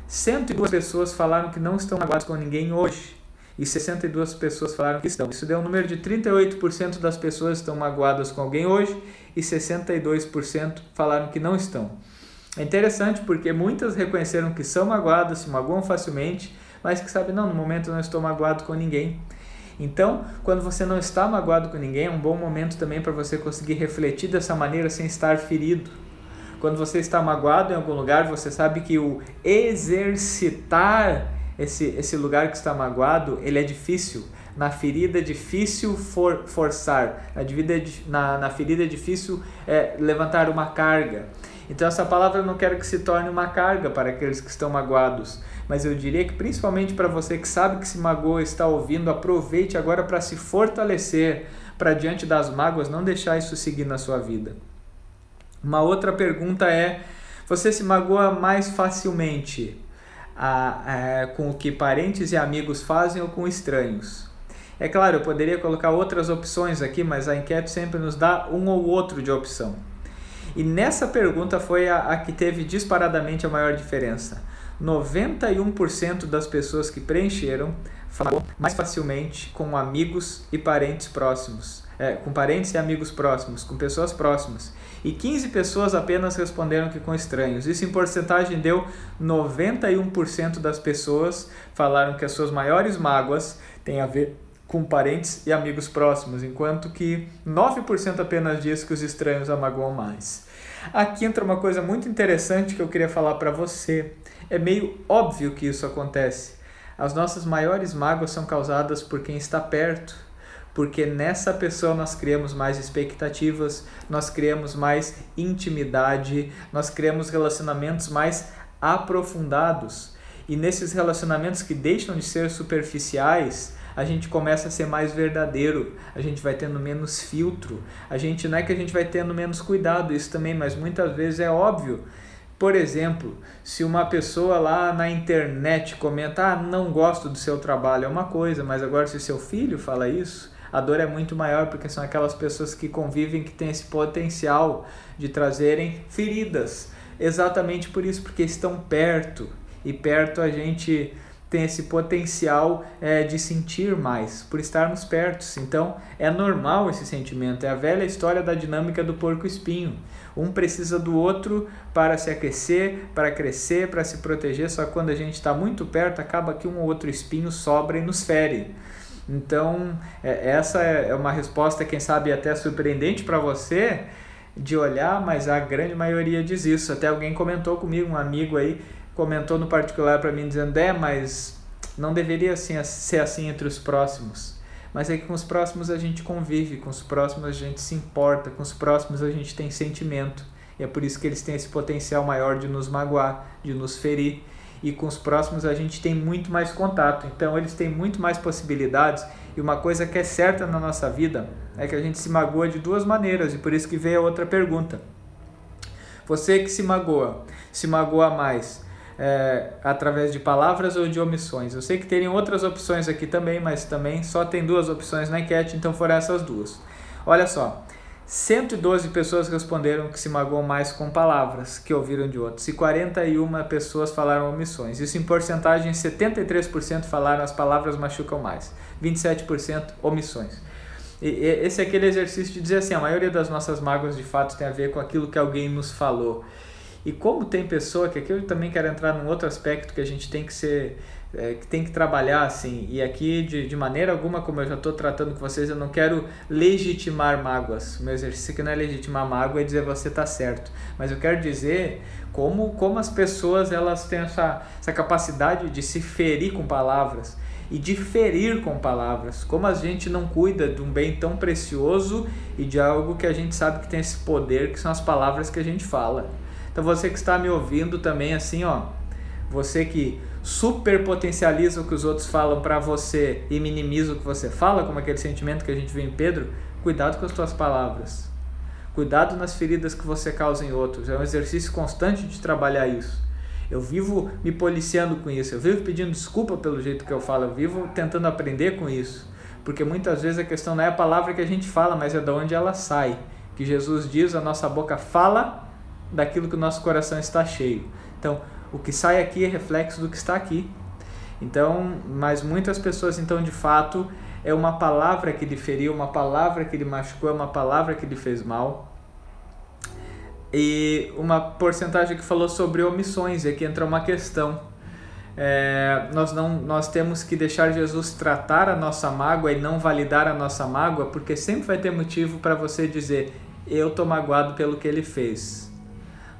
102 pessoas falaram que não estão magoadas com ninguém hoje. E 62 pessoas falaram que estão. Isso deu um número de 38% das pessoas estão magoadas com alguém hoje e 62% falaram que não estão. É interessante porque muitas reconheceram que são magoadas, se magoam facilmente, mas que sabem, não, no momento eu não estou magoado com ninguém. Então, quando você não está magoado com ninguém, é um bom momento também para você conseguir refletir dessa maneira sem estar ferido. Quando você está magoado em algum lugar, você sabe que o exercitar esse, esse lugar que está magoado, ele é difícil. Na ferida é difícil for, forçar, na, é, ferida é difícil é, levantar uma carga. Então essa palavra eu não quero que se torne uma carga para aqueles que estão magoados, mas eu diria que principalmente para você que sabe que se magoa, está ouvindo, aproveite agora para se fortalecer, para diante das mágoas não deixar isso seguir na sua vida. Uma outra pergunta é: você se magoa mais facilmente a, a, com o que parentes e amigos fazem ou com estranhos? É claro, eu poderia colocar outras opções aqui, mas a enquete sempre nos dá um ou outro de opção. E nessa pergunta foi a, a que teve disparadamente a maior diferença. 91% das pessoas que preencheram falaram mais facilmente com amigos e parentes próximos. É, com parentes e amigos próximos, com pessoas próximas. E 15 pessoas apenas responderam que com estranhos. Isso em porcentagem deu 91% das pessoas falaram que as suas maiores mágoas têm a ver com parentes e amigos próximos, enquanto que 9% apenas diz que os estranhos a magoam mais. Aqui entra uma coisa muito interessante que eu queria falar para você. É meio óbvio que isso acontece. As nossas maiores mágoas são causadas por quem está perto, porque nessa pessoa nós criamos mais expectativas, nós criamos mais intimidade, nós criamos relacionamentos mais aprofundados. E nesses relacionamentos que deixam de ser superficiais, a gente começa a ser mais verdadeiro, a gente vai tendo menos filtro, a gente não é que a gente vai tendo menos cuidado, isso também, mas muitas vezes é óbvio. Por exemplo, se uma pessoa lá na internet comenta, ah, não gosto do seu trabalho, é uma coisa, mas agora se seu filho fala isso, a dor é muito maior porque são aquelas pessoas que convivem que têm esse potencial de trazerem feridas. Exatamente por isso, porque estão perto e perto a gente tem esse potencial é, de sentir mais, por estarmos perto. Então, é normal esse sentimento. É a velha história da dinâmica do porco-espinho. Um precisa do outro para se aquecer, para crescer, para se proteger. Só que quando a gente está muito perto, acaba que um ou outro espinho sobra e nos fere. Então, é, essa é uma resposta, quem sabe, até surpreendente para você de olhar, mas a grande maioria diz isso. Até alguém comentou comigo, um amigo aí, comentou no particular para mim dizendo: "É, mas não deveria assim, ser assim entre os próximos". Mas é que com os próximos a gente convive, com os próximos a gente se importa, com os próximos a gente tem sentimento. E é por isso que eles têm esse potencial maior de nos magoar, de nos ferir. e com os próximos a gente tem muito mais contato. Então eles têm muito mais possibilidades. E uma coisa que é certa na nossa vida é que a gente se magoa de duas maneiras, e por isso que veio a outra pergunta. Você que se magoa, se magoa mais é, através de palavras ou de omissões? Eu sei que teriam outras opções aqui também, mas também só tem duas opções na enquete, então foram essas duas. Olha só, 112 pessoas responderam que se magoam mais com palavras que ouviram de outros e 41 pessoas falaram omissões. Isso em porcentagem, 73% falaram as palavras machucam mais, 27% omissões. E esse é aquele exercício de dizer assim, a maioria das nossas mágoas de fato tem a ver com aquilo que alguém nos falou. E como tem pessoa, que aqui eu também quero entrar num outro aspecto que a gente tem que ser é, que tem que trabalhar assim. E aqui, de, de maneira alguma, como eu já estou tratando com vocês, eu não quero legitimar mágoas. O meu exercício aqui não é legitimar mágoa, é dizer você está certo. Mas eu quero dizer como, como as pessoas elas têm essa, essa capacidade de se ferir com palavras e de ferir com palavras. Como a gente não cuida de um bem tão precioso e de algo que a gente sabe que tem esse poder, que são as palavras que a gente fala. Então você que está me ouvindo também assim, ó, você que super potencializa o que os outros falam para você e minimiza o que você fala, como aquele sentimento que a gente vê em Pedro, cuidado com as tuas palavras. Cuidado nas feridas que você causa em outros. É um exercício constante de trabalhar isso. Eu vivo me policiando com isso, eu vivo pedindo desculpa pelo jeito que eu falo, eu vivo tentando aprender com isso. Porque muitas vezes a questão não é a palavra que a gente fala, mas é de onde ela sai. Que Jesus diz, a nossa boca fala daquilo que o nosso coração está cheio. Então, o que sai aqui é reflexo do que está aqui. Então, mas muitas pessoas, então, de fato, é uma palavra que lhe feriu, uma palavra que lhe machucou, é uma palavra que lhe fez mal. E uma porcentagem que falou sobre omissões, e aqui entra uma questão. É, nós, não, nós temos que deixar Jesus tratar a nossa mágoa e não validar a nossa mágoa, porque sempre vai ter motivo para você dizer: Eu estou magoado pelo que ele fez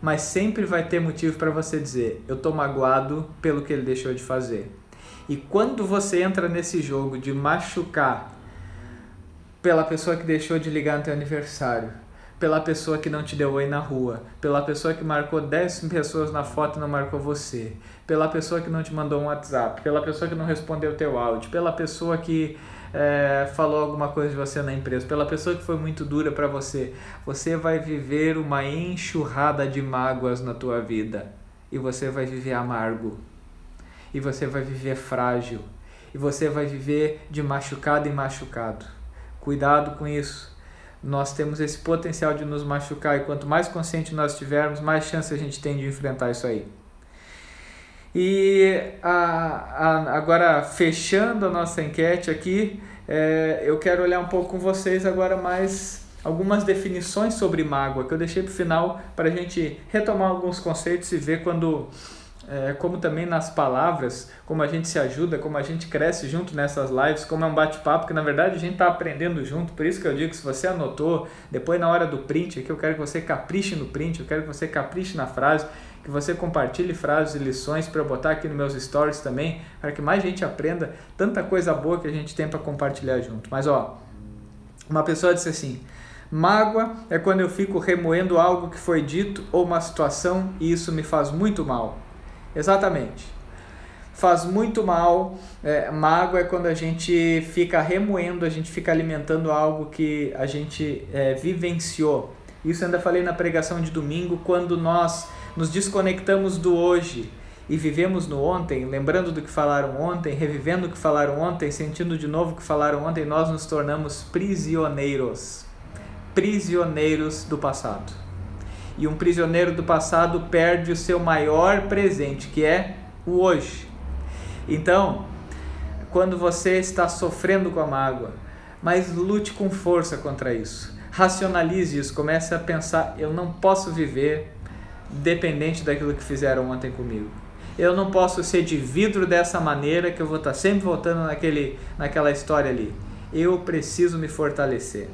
mas sempre vai ter motivo para você dizer: eu tô magoado pelo que ele deixou de fazer. E quando você entra nesse jogo de machucar pela pessoa que deixou de ligar no teu aniversário, pela pessoa que não te deu oi na rua, pela pessoa que marcou 10 pessoas na foto e não marcou você, pela pessoa que não te mandou um WhatsApp, pela pessoa que não respondeu teu áudio, pela pessoa que é, falou alguma coisa de você na empresa, pela pessoa que foi muito dura para você, você vai viver uma enxurrada de mágoas na tua vida e você vai viver amargo e você vai viver frágil e você vai viver de machucado em machucado. Cuidado com isso. Nós temos esse potencial de nos machucar e quanto mais consciente nós tivermos, mais chance a gente tem de enfrentar isso aí. E a, a, agora, fechando a nossa enquete aqui, é, eu quero olhar um pouco com vocês agora mais algumas definições sobre mágoa, que eu deixei para o final para a gente retomar alguns conceitos e ver quando, é, como também nas palavras, como a gente se ajuda, como a gente cresce junto nessas lives, como é um bate-papo, que na verdade a gente está aprendendo junto, por isso que eu digo que se você anotou, depois na hora do print, aqui eu quero que você capriche no print, eu quero que você capriche na frase, que você compartilhe frases e lições para botar aqui nos meus stories também, para que mais gente aprenda tanta coisa boa que a gente tem para compartilhar junto. Mas ó, uma pessoa disse assim: mágoa é quando eu fico remoendo algo que foi dito ou uma situação e isso me faz muito mal. Exatamente. Faz muito mal. É, mágoa é quando a gente fica remoendo, a gente fica alimentando algo que a gente é, vivenciou. Isso ainda falei na pregação de domingo, quando nós nos desconectamos do hoje e vivemos no ontem, lembrando do que falaram ontem, revivendo o que falaram ontem, sentindo de novo o que falaram ontem, nós nos tornamos prisioneiros. Prisioneiros do passado. E um prisioneiro do passado perde o seu maior presente, que é o hoje. Então, quando você está sofrendo com a mágoa, mas lute com força contra isso. Racionalize isso, comece a pensar: eu não posso viver dependente daquilo que fizeram ontem comigo. Eu não posso ser de vidro dessa maneira que eu vou estar sempre voltando naquele, naquela história ali. Eu preciso me fortalecer.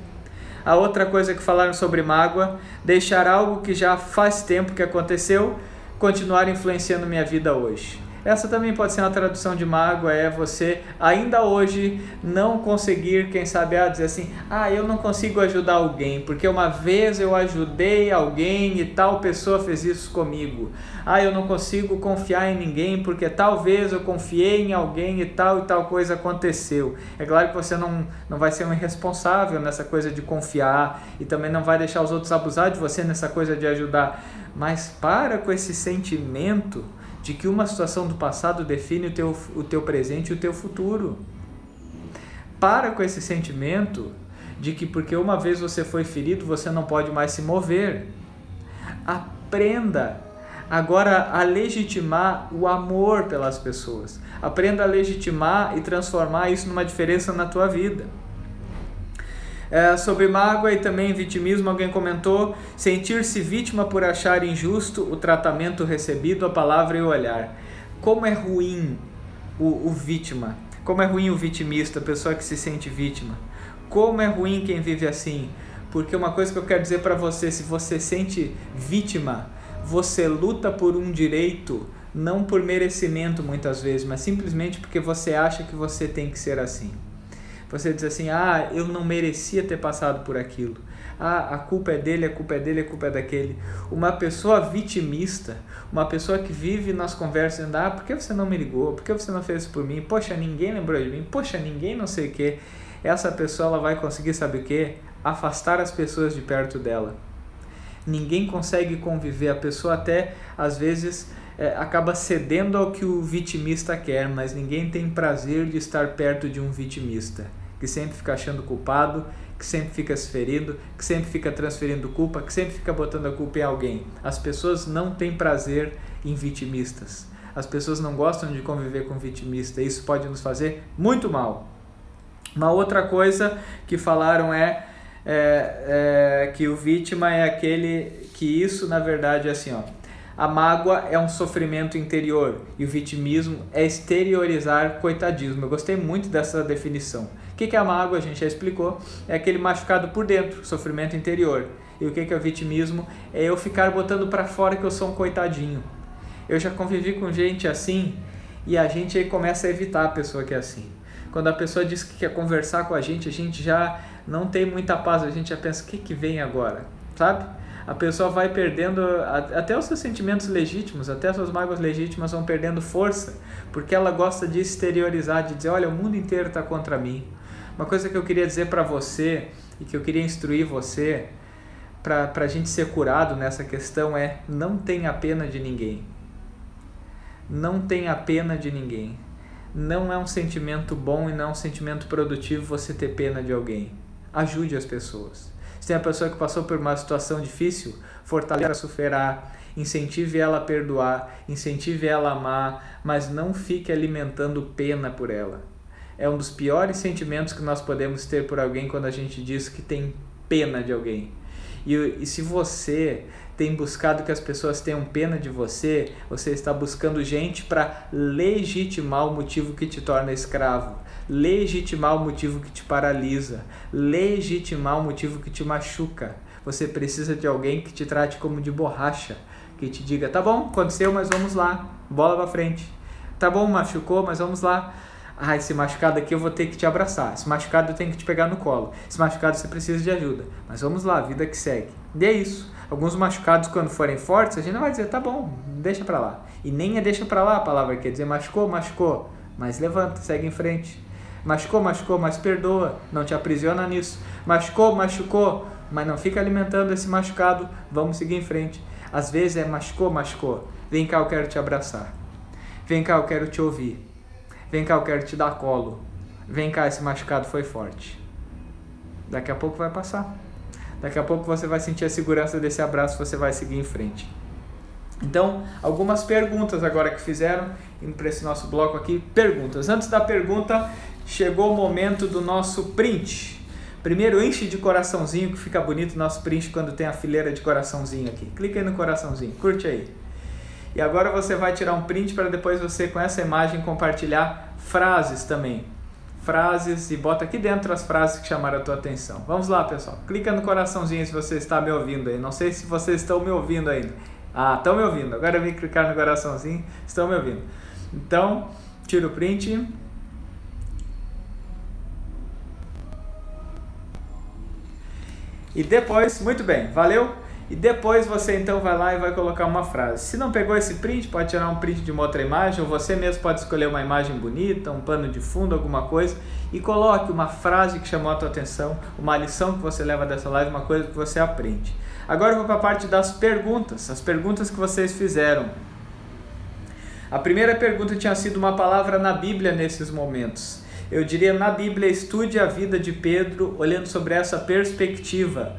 A outra coisa que falaram sobre mágoa, deixar algo que já faz tempo que aconteceu continuar influenciando minha vida hoje. Essa também pode ser uma tradução de mágoa, é você ainda hoje não conseguir, quem sabe, ah, dizer assim, ah, eu não consigo ajudar alguém, porque uma vez eu ajudei alguém e tal pessoa fez isso comigo. Ah, eu não consigo confiar em ninguém, porque talvez eu confiei em alguém e tal e tal coisa aconteceu. É claro que você não, não vai ser um irresponsável nessa coisa de confiar e também não vai deixar os outros abusar de você nessa coisa de ajudar, mas para com esse sentimento de que uma situação do passado define o teu, o teu presente e o teu futuro. Para com esse sentimento de que porque uma vez você foi ferido, você não pode mais se mover. Aprenda agora a legitimar o amor pelas pessoas. Aprenda a legitimar e transformar isso numa diferença na tua vida. É, sobre mágoa e também vitimismo, alguém comentou: sentir-se vítima por achar injusto o tratamento recebido, a palavra e o olhar. Como é ruim o, o vítima, como é ruim o vitimista, a pessoa que se sente vítima. Como é ruim quem vive assim. Porque uma coisa que eu quero dizer para você: se você sente vítima, você luta por um direito, não por merecimento muitas vezes, mas simplesmente porque você acha que você tem que ser assim. Você diz assim: ah, eu não merecia ter passado por aquilo. Ah, a culpa é dele, a culpa é dele, a culpa é daquele. Uma pessoa vitimista, uma pessoa que vive nas conversas dizendo: ah, por que você não me ligou? Por que você não fez isso por mim? Poxa, ninguém lembrou de mim. Poxa, ninguém não sei o que. Essa pessoa ela vai conseguir, sabe o que? Afastar as pessoas de perto dela. Ninguém consegue conviver. A pessoa até, às vezes, é, acaba cedendo ao que o vitimista quer, mas ninguém tem prazer de estar perto de um vitimista, que sempre fica achando culpado, que sempre fica se ferindo, que sempre fica transferindo culpa, que sempre fica botando a culpa em alguém. As pessoas não têm prazer em vitimistas. As pessoas não gostam de conviver com vitimista. Isso pode nos fazer muito mal. Uma outra coisa que falaram é, é, é que o vítima é aquele que isso na verdade é assim, ó a mágoa é um sofrimento interior e o vitimismo é exteriorizar coitadismo. Eu gostei muito dessa definição. O que é a mágoa? A gente já explicou. É aquele machucado por dentro, sofrimento interior. E o que é o vitimismo? É eu ficar botando para fora que eu sou um coitadinho. Eu já convivi com gente assim e a gente aí começa a evitar a pessoa que é assim. Quando a pessoa diz que quer conversar com a gente, a gente já não tem muita paz, a gente já pensa: o que, que vem agora? Sabe? a pessoa vai perdendo até os seus sentimentos legítimos, até as suas mágoas legítimas vão perdendo força, porque ela gosta de exteriorizar, de dizer, olha, o mundo inteiro está contra mim. Uma coisa que eu queria dizer para você e que eu queria instruir você para a gente ser curado nessa questão é não tenha pena de ninguém. Não tenha pena de ninguém. Não é um sentimento bom e não é um sentimento produtivo você ter pena de alguém. Ajude as pessoas. Se tem a pessoa que passou por uma situação difícil, fortaleça a superar, incentive ela a perdoar, incentive ela a amar, mas não fique alimentando pena por ela. É um dos piores sentimentos que nós podemos ter por alguém quando a gente diz que tem pena de alguém. E, e se você tem buscado que as pessoas tenham pena de você, você está buscando gente para legitimar o motivo que te torna escravo legitimar o motivo que te paralisa, legitimar o motivo que te machuca. Você precisa de alguém que te trate como de borracha, que te diga: tá bom, aconteceu, mas vamos lá, bola pra frente. Tá bom, machucou, mas vamos lá. Ah, esse machucado aqui eu vou ter que te abraçar. Esse machucado eu tenho que te pegar no colo. Esse machucado você precisa de ajuda. Mas vamos lá, vida que segue. E é isso. Alguns machucados, quando forem fortes, a gente não vai dizer, tá bom, deixa pra lá. E nem é deixa pra lá a palavra, quer dizer machucou, machucou. Mas levanta, segue em frente. Machucou, machucou, mas perdoa, não te aprisiona nisso. Machucou, machucou, mas não fica alimentando esse machucado, vamos seguir em frente. Às vezes é machucou, machucou. Vem cá, eu quero te abraçar. Vem cá, eu quero te ouvir. Vem cá, eu quero te dar colo. Vem cá, esse machucado foi forte. Daqui a pouco vai passar. Daqui a pouco você vai sentir a segurança desse abraço, você vai seguir em frente. Então, algumas perguntas agora que fizeram, indo para esse nosso bloco aqui. Perguntas. Antes da pergunta, chegou o momento do nosso print. Primeiro enche de coraçãozinho, que fica bonito o nosso print quando tem a fileira de coraçãozinho aqui. Clica aí no coraçãozinho, curte aí. E agora você vai tirar um print para depois você com essa imagem compartilhar frases também. Frases e bota aqui dentro as frases que chamaram a tua atenção. Vamos lá, pessoal. Clica no coraçãozinho se você está me ouvindo aí. Não sei se vocês estão me ouvindo ainda. Ah, estão me ouvindo. Agora vim clicar no coraçãozinho. Estão me ouvindo. Então, tira o print. E depois, muito bem, valeu? E depois você então vai lá e vai colocar uma frase. Se não pegou esse print, pode tirar um print de uma outra imagem, ou você mesmo pode escolher uma imagem bonita, um pano de fundo, alguma coisa, e coloque uma frase que chamou a tua atenção, uma lição que você leva dessa live, uma coisa que você aprende. Agora eu vou para a parte das perguntas, as perguntas que vocês fizeram. A primeira pergunta tinha sido uma palavra na Bíblia nesses momentos. Eu diria na Bíblia, estude a vida de Pedro olhando sobre essa perspectiva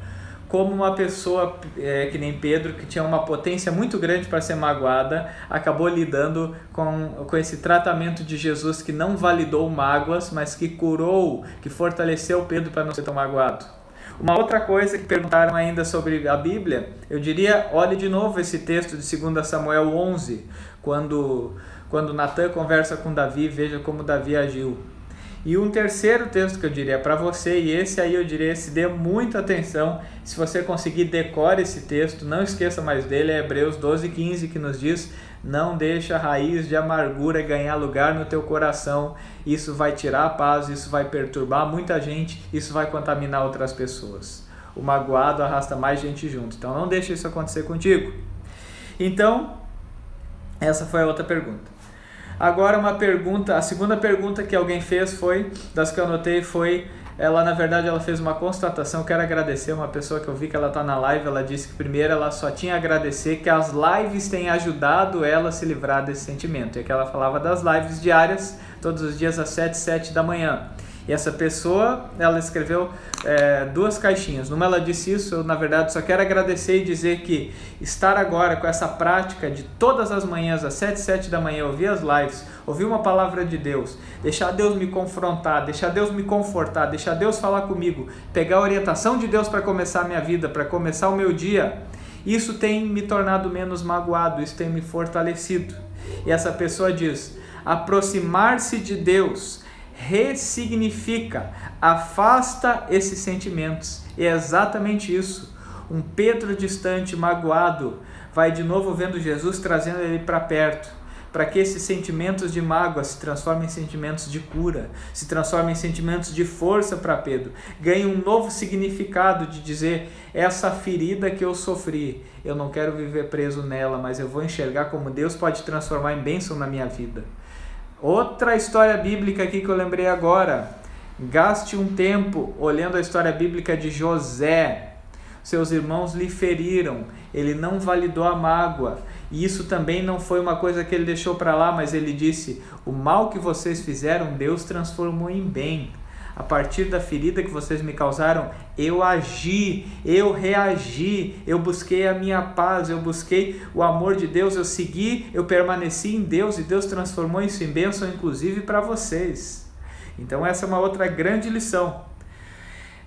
como uma pessoa é, que nem Pedro, que tinha uma potência muito grande para ser magoada, acabou lidando com, com esse tratamento de Jesus que não validou mágoas, mas que curou, que fortaleceu Pedro para não ser tão magoado. Uma outra coisa que perguntaram ainda sobre a Bíblia, eu diria, olhe de novo esse texto de 2 Samuel 11, quando, quando Natan conversa com Davi, veja como Davi agiu. E um terceiro texto que eu diria para você, e esse aí eu diria, se dê muita atenção, se você conseguir decore esse texto, não esqueça mais dele, é Hebreus 12, 15, que nos diz, não deixa a raiz de amargura ganhar lugar no teu coração, isso vai tirar a paz, isso vai perturbar muita gente, isso vai contaminar outras pessoas. O magoado arrasta mais gente junto, então não deixe isso acontecer contigo. Então, essa foi a outra pergunta. Agora uma pergunta, a segunda pergunta que alguém fez foi, das que eu anotei, foi ela na verdade ela fez uma constatação, quero agradecer uma pessoa que eu vi que ela está na live, ela disse que primeiro ela só tinha a agradecer que as lives têm ajudado ela a se livrar desse sentimento, e que ela falava das lives diárias, todos os dias às 7, 7 da manhã. E essa pessoa, ela escreveu é, duas caixinhas. Numa ela disse isso, eu na verdade só quero agradecer e dizer que estar agora com essa prática de todas as manhãs, às 7, 7 da manhã, ouvir as lives, ouvir uma palavra de Deus, deixar Deus me confrontar, deixar Deus me confortar, deixar Deus falar comigo, pegar a orientação de Deus para começar a minha vida, para começar o meu dia, isso tem me tornado menos magoado, isso tem me fortalecido. E essa pessoa diz: aproximar-se de Deus ressignifica, afasta esses sentimentos. E é exatamente isso. Um Pedro distante, magoado, vai de novo vendo Jesus trazendo ele para perto, para que esses sentimentos de mágoa se transformem em sentimentos de cura, se transformem em sentimentos de força para Pedro, ganhe um novo significado de dizer essa ferida que eu sofri, eu não quero viver preso nela, mas eu vou enxergar como Deus pode transformar em bênção na minha vida. Outra história bíblica aqui que eu lembrei agora. Gaste um tempo olhando a história bíblica de José. Seus irmãos lhe feriram, ele não validou a mágoa. E isso também não foi uma coisa que ele deixou para lá, mas ele disse: O mal que vocês fizeram, Deus transformou em bem. A partir da ferida que vocês me causaram, eu agi, eu reagi, eu busquei a minha paz, eu busquei o amor de Deus, eu segui, eu permaneci em Deus e Deus transformou isso em bênção, inclusive para vocês. Então, essa é uma outra grande lição.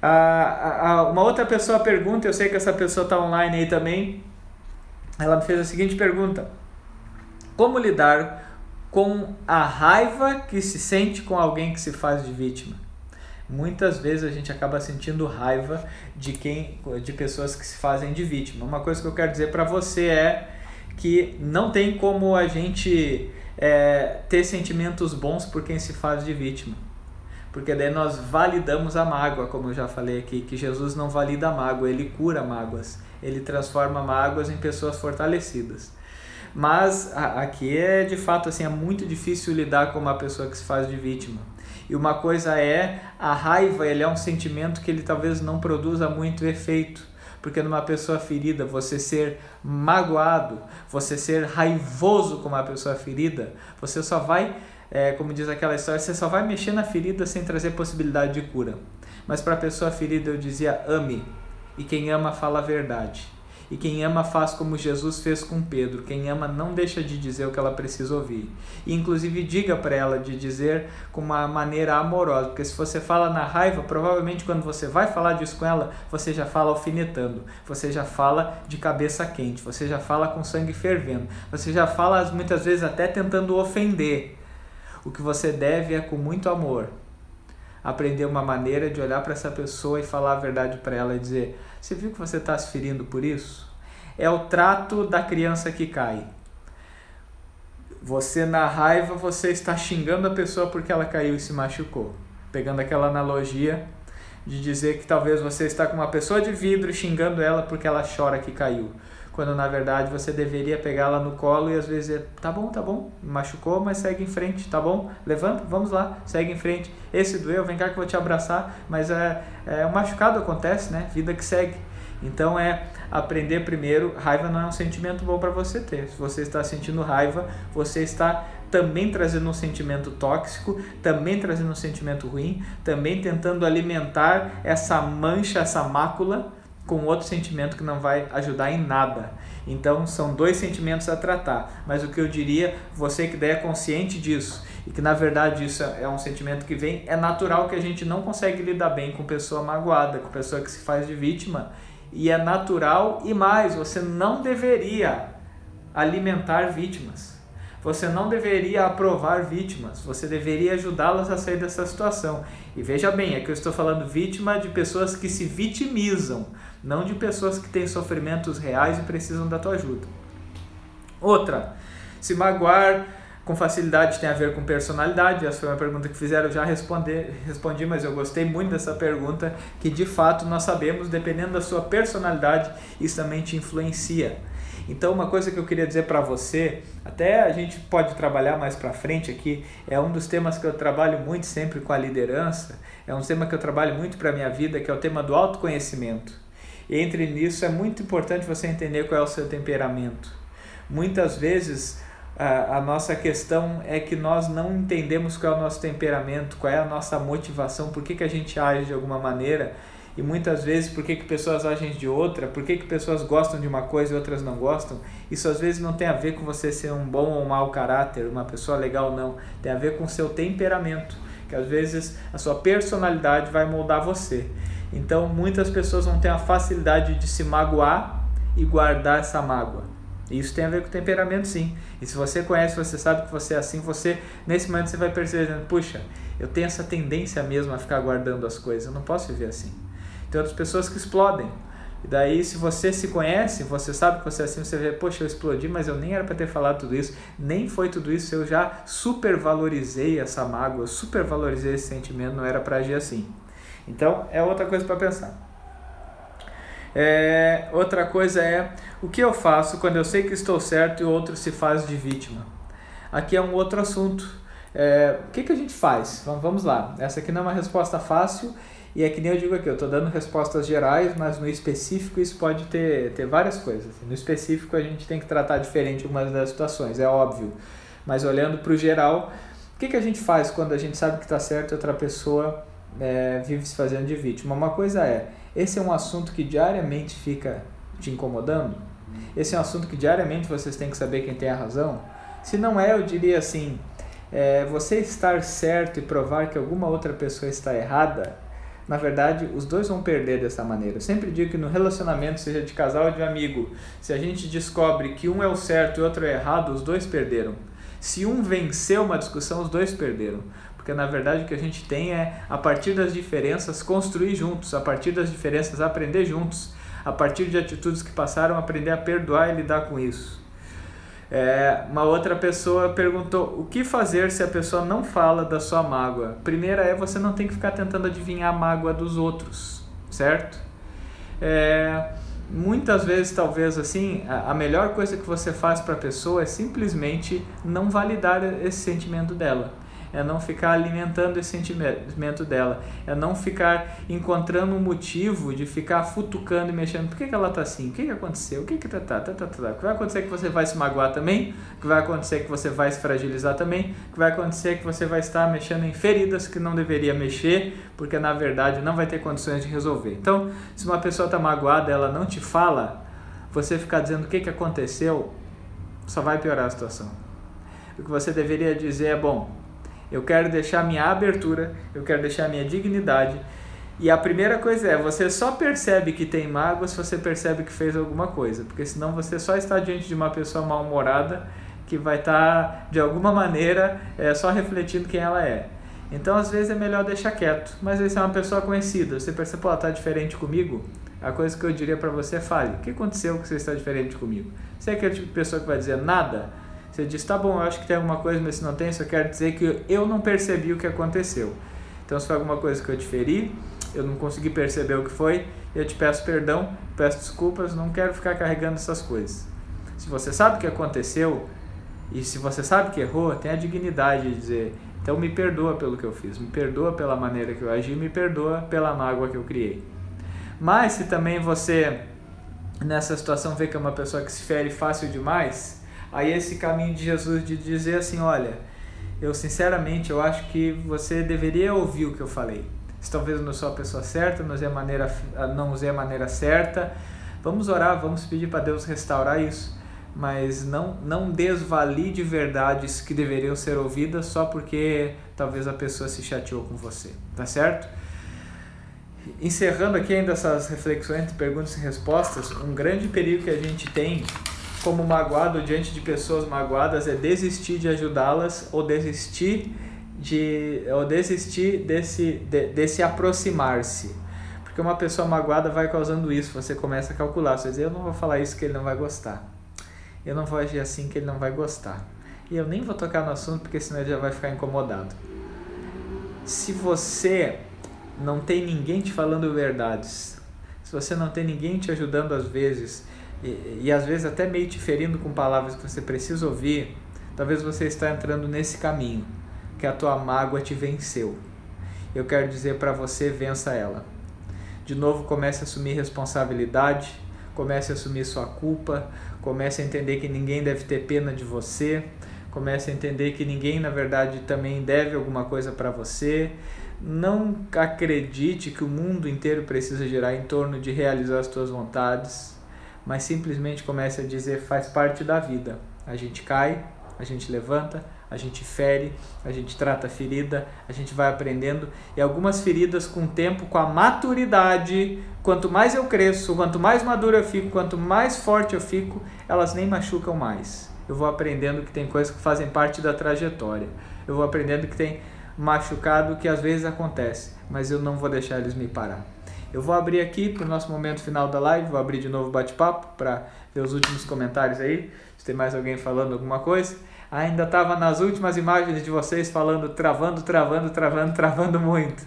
Ah, uma outra pessoa pergunta, eu sei que essa pessoa está online aí também. Ela me fez a seguinte pergunta: Como lidar com a raiva que se sente com alguém que se faz de vítima? Muitas vezes a gente acaba sentindo raiva de quem de pessoas que se fazem de vítima. Uma coisa que eu quero dizer para você é que não tem como a gente é, ter sentimentos bons por quem se faz de vítima. Porque daí nós validamos a mágoa, como eu já falei aqui, que Jesus não valida a mágoa, ele cura mágoas, ele transforma mágoas em pessoas fortalecidas. Mas aqui é de fato assim, é muito difícil lidar com uma pessoa que se faz de vítima e uma coisa é a raiva, ele é um sentimento que ele talvez não produza muito efeito. Porque numa pessoa ferida, você ser magoado, você ser raivoso com uma pessoa ferida, você só vai, é, como diz aquela história, você só vai mexer na ferida sem trazer possibilidade de cura. Mas para a pessoa ferida eu dizia ame, e quem ama fala a verdade. E quem ama faz como Jesus fez com Pedro. Quem ama não deixa de dizer o que ela precisa ouvir. E inclusive diga para ela de dizer com uma maneira amorosa, porque se você fala na raiva, provavelmente quando você vai falar disso com ela, você já fala alfinetando, você já fala de cabeça quente, você já fala com sangue fervendo, você já fala muitas vezes até tentando ofender. O que você deve é com muito amor aprender uma maneira de olhar para essa pessoa e falar a verdade para ela e dizer: Você viu que você está se ferindo por isso? É o trato da criança que cai. Você na raiva, você está xingando a pessoa porque ela caiu e se machucou. Pegando aquela analogia de dizer que talvez você está com uma pessoa de vidro xingando ela porque ela chora que caiu. Quando na verdade você deveria pegá-la no colo e às vezes dizer, tá bom, tá bom, machucou, mas segue em frente, tá bom? Levanta, vamos lá, segue em frente. Esse doeu, vem cá que eu vou te abraçar, mas é, é um machucado acontece, né? Vida que segue. Então é aprender primeiro, raiva não é um sentimento bom para você ter. Se você está sentindo raiva, você está também trazendo um sentimento tóxico, também trazendo um sentimento ruim, também tentando alimentar essa mancha, essa mácula com outro sentimento que não vai ajudar em nada. Então são dois sentimentos a tratar, mas o que eu diria, você que é consciente disso e que na verdade isso é um sentimento que vem, é natural que a gente não consegue lidar bem com pessoa magoada, com pessoa que se faz de vítima e é natural e mais, você não deveria alimentar vítimas. Você não deveria aprovar vítimas, você deveria ajudá-las a sair dessa situação. E veja bem, é que eu estou falando vítima de pessoas que se vitimizam, não de pessoas que têm sofrimentos reais e precisam da tua ajuda. Outra, se magoar com facilidade tem a ver com personalidade. Essa foi uma pergunta que fizeram, eu já respondi, respondi, mas eu gostei muito dessa pergunta, que de fato nós sabemos, dependendo da sua personalidade, isso também te influencia. Então, uma coisa que eu queria dizer para você, até a gente pode trabalhar mais para frente aqui, é um dos temas que eu trabalho muito sempre com a liderança, é um tema que eu trabalho muito para minha vida, que é o tema do autoconhecimento. Entre nisso é muito importante você entender qual é o seu temperamento. Muitas vezes a, a nossa questão é que nós não entendemos qual é o nosso temperamento, qual é a nossa motivação, por que, que a gente age de alguma maneira e muitas vezes por que, que pessoas agem de outra, por que, que pessoas gostam de uma coisa e outras não gostam. Isso às vezes não tem a ver com você ser um bom ou mau caráter, uma pessoa legal ou não, tem a ver com seu temperamento, que às vezes a sua personalidade vai moldar você. Então muitas pessoas vão ter a facilidade de se magoar e guardar essa mágoa. Isso tem a ver com temperamento, sim. E se você conhece, você sabe que você é assim, você nesse momento você vai percebendo, puxa, eu tenho essa tendência mesmo a ficar guardando as coisas, eu não posso viver assim. Tem outras pessoas que explodem. E daí, se você se conhece, você sabe que você é assim, você vê, poxa, eu explodi, mas eu nem era para ter falado tudo isso, nem foi tudo isso, eu já supervalorizei essa mágoa, supervalorizei esse sentimento, não era para agir assim. Então, é outra coisa para pensar. É, outra coisa é o que eu faço quando eu sei que estou certo e o outro se faz de vítima. Aqui é um outro assunto. É, o que, que a gente faz? Vamos lá. Essa aqui não é uma resposta fácil e é que nem eu digo aqui, eu estou dando respostas gerais, mas no específico isso pode ter, ter várias coisas. No específico a gente tem que tratar diferente algumas das situações, é óbvio. Mas olhando para o geral, o que, que a gente faz quando a gente sabe que está certo e outra pessoa é, vive se fazendo de vítima? Uma coisa é, esse é um assunto que diariamente fica te incomodando? Esse é um assunto que diariamente vocês têm que saber quem tem a razão? Se não é, eu diria assim, é, você estar certo e provar que alguma outra pessoa está errada, na verdade, os dois vão perder dessa maneira. Eu sempre digo que no relacionamento, seja de casal ou de amigo, se a gente descobre que um é o certo e o outro é errado, os dois perderam. Se um venceu uma discussão, os dois perderam. Porque na verdade o que a gente tem é, a partir das diferenças, construir juntos, a partir das diferenças, aprender juntos, a partir de atitudes que passaram, aprender a perdoar e lidar com isso. É, uma outra pessoa perguntou o que fazer se a pessoa não fala da sua mágoa. Primeira é você não tem que ficar tentando adivinhar a mágoa dos outros, certo? É, muitas vezes, talvez assim, a, melhor coisa que você faz para a pessoa é simplesmente não validar esse sentimento dela é não ficar alimentando esse sentimento dela, é não ficar encontrando um motivo de ficar futucando e mexendo. Por que, que ela tá assim? O que, que aconteceu? O que que tá, tá, tá, tá, tá? O que vai acontecer é que você vai se magoar também? O que vai acontecer é que você vai se fragilizar também? O que vai acontecer é que você vai estar mexendo em feridas que não deveria mexer, porque na verdade não vai ter condições de resolver. Então, se uma pessoa está magoada, ela não te fala, você ficar dizendo o que, que aconteceu, só vai piorar a situação. O que você deveria dizer é: bom, eu quero deixar minha abertura, eu quero deixar minha dignidade. E a primeira coisa é, você só percebe que tem mágoa se você percebe que fez alguma coisa, porque senão você só está diante de uma pessoa mal-humorada que vai estar, tá, de alguma maneira, é, só refletindo quem ela é. Então, às vezes, é melhor deixar quieto. Mas se é uma pessoa conhecida, você percebe, pô, ela está diferente comigo, a coisa que eu diria para você é fale. O que aconteceu que você está diferente comigo? Você é aquele tipo de pessoa que vai dizer nada? Você diz, tá bom, eu acho que tem alguma coisa, mas se não tem, isso quer dizer que eu não percebi o que aconteceu. Então, se foi alguma coisa que eu te feri, eu não consegui perceber o que foi, eu te peço perdão, peço desculpas, não quero ficar carregando essas coisas. Se você sabe o que aconteceu e se você sabe que errou, tem a dignidade de dizer: então me perdoa pelo que eu fiz, me perdoa pela maneira que eu agi, me perdoa pela mágoa que eu criei. Mas se também você nessa situação vê que é uma pessoa que se fere fácil demais, aí esse caminho de Jesus de dizer assim, olha, eu sinceramente eu acho que você deveria ouvir o que eu falei. Se talvez eu não sou a pessoa certa, não usei a maneira, não usei a maneira certa, vamos orar, vamos pedir para Deus restaurar isso mas não, não desvalide verdades que deveriam ser ouvidas só porque talvez a pessoa se chateou com você, tá certo? Encerrando aqui ainda essas reflexões, perguntas e respostas, um grande perigo que a gente tem como magoado diante de pessoas magoadas é desistir de ajudá-las ou desistir de ou desistir desse de, desse aproximar-se. Porque uma pessoa magoada vai causando isso, você começa a calcular, você diz, eu não vou falar isso que ele não vai gostar eu não vou agir assim que ele não vai gostar. E eu nem vou tocar no assunto porque senão ele já vai ficar incomodado. Se você não tem ninguém te falando verdades, se você não tem ninguém te ajudando às vezes, e, e às vezes até meio te ferindo com palavras que você precisa ouvir, talvez você está entrando nesse caminho, que a tua mágoa te venceu. Eu quero dizer para você, vença ela. De novo, comece a assumir responsabilidade, comece a assumir sua culpa, comece a entender que ninguém deve ter pena de você, comece a entender que ninguém, na verdade, também deve alguma coisa para você. Não acredite que o mundo inteiro precisa girar em torno de realizar as suas vontades, mas simplesmente comece a dizer faz parte da vida. A gente cai, a gente levanta, a gente fere, a gente trata a ferida, a gente vai aprendendo. E algumas feridas, com o tempo, com a maturidade, quanto mais eu cresço, quanto mais maduro eu fico, quanto mais forte eu fico, elas nem machucam mais. Eu vou aprendendo que tem coisas que fazem parte da trajetória. Eu vou aprendendo que tem machucado que às vezes acontece, mas eu não vou deixar eles me parar. Eu vou abrir aqui para o nosso momento final da live, vou abrir de novo o bate-papo para ver os últimos comentários aí, se tem mais alguém falando alguma coisa ainda estava nas últimas imagens de vocês falando travando, travando, travando, travando muito.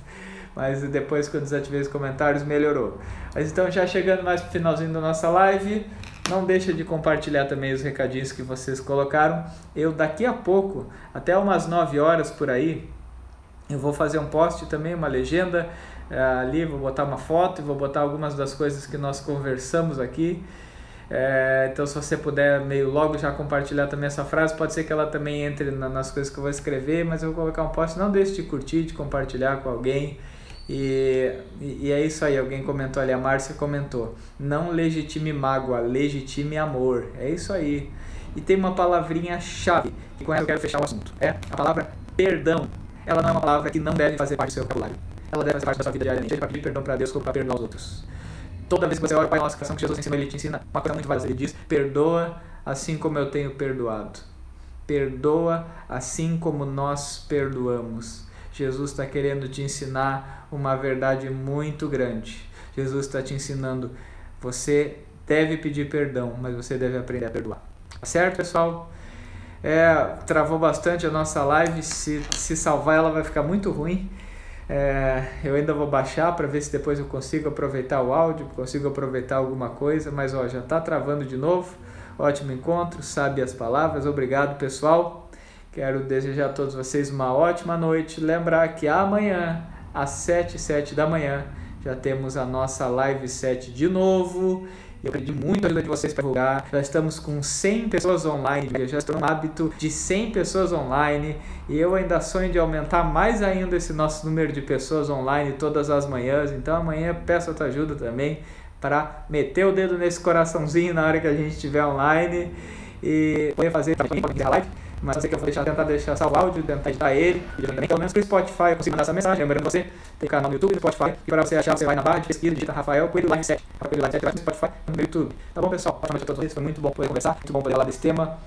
Mas depois que eu desativei os comentários melhorou. Mas então já chegando mais pro finalzinho da nossa live, não deixa de compartilhar também os recadinhos que vocês colocaram. Eu daqui a pouco, até umas 9 horas por aí, eu vou fazer um post também, uma legenda ali, vou botar uma foto e vou botar algumas das coisas que nós conversamos aqui. É, então, se você puder meio logo já compartilhar também essa frase, pode ser que ela também entre na, nas coisas que eu vou escrever, mas eu vou colocar um post. Não deixe de curtir, de compartilhar com alguém. E, e, é isso aí, alguém comentou ali, a Márcia comentou. Não legitime mágoa, legitime amor. É isso aí. E tem uma palavrinha chave, que com essa eu quero fechar o assunto. É a palavra perdão. Ela não é uma palavra que não deve fazer parte do seu vocabulário. Ela deve fazer parte da sua vida diariamente, seja para pedir perdão para Deus ou para perdoar os outros. Toda vez que você ora Pai Nosso, que Jesus ensina, ele te ensina uma coisa muito válida. Ele diz: Perdoa assim como eu tenho perdoado. Perdoa assim como nós perdoamos. Jesus está querendo te ensinar uma verdade muito grande. Jesus está te ensinando: você deve pedir perdão, mas você deve aprender a perdoar. Tá certo, pessoal? É, travou bastante a nossa live. Se, se salvar, ela vai ficar muito ruim. É, eu ainda vou baixar para ver se depois eu consigo aproveitar o áudio, consigo aproveitar alguma coisa, mas ó, já está travando de novo. Ótimo encontro, sabe as palavras. Obrigado, pessoal. Quero desejar a todos vocês uma ótima noite. Lembrar que amanhã, às 7 7 da manhã, já temos a nossa live 7 de novo. Eu pedi muito ajuda de vocês para divulgar. Já estamos com 100 pessoas online. Já estou no hábito de 100 pessoas online. E eu ainda sonho de aumentar mais ainda esse nosso número de pessoas online todas as manhãs. Então amanhã peço a tua ajuda também para meter o dedo nesse coraçãozinho na hora que a gente estiver online. E poder fazer também, quiser a live mas eu sei que eu vou deixar, tentar deixar salvo o áudio, tentar editar ele, também, pelo menos pro Spotify eu consigo mandar essa mensagem, lembrando você, tem canal no YouTube, no Spotify, e para você achar, você vai na barra de pesquisa, digita Rafael Coelho Live 7, Rafael Coelho Live 7, vai no Spotify, no YouTube. Tá bom, pessoal? Boa noite a todos vocês, foi muito bom poder conversar, muito bom poder falar desse tema,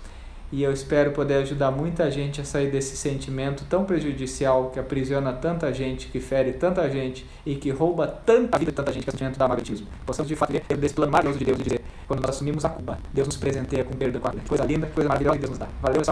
e eu espero poder ajudar muita gente a sair desse sentimento tão prejudicial que aprisiona tanta gente, que fere tanta gente e que rouba tanta vida de tanta gente que é o sentimento da magnetismo. Possamos de fato ver desse plano maravilhoso de Deus de dizer, quando nós assumimos a culpa, Deus nos presenteia com perda, com a coisa linda, coisa maravilhosa que Deus nos dá. Valeu, pessoal.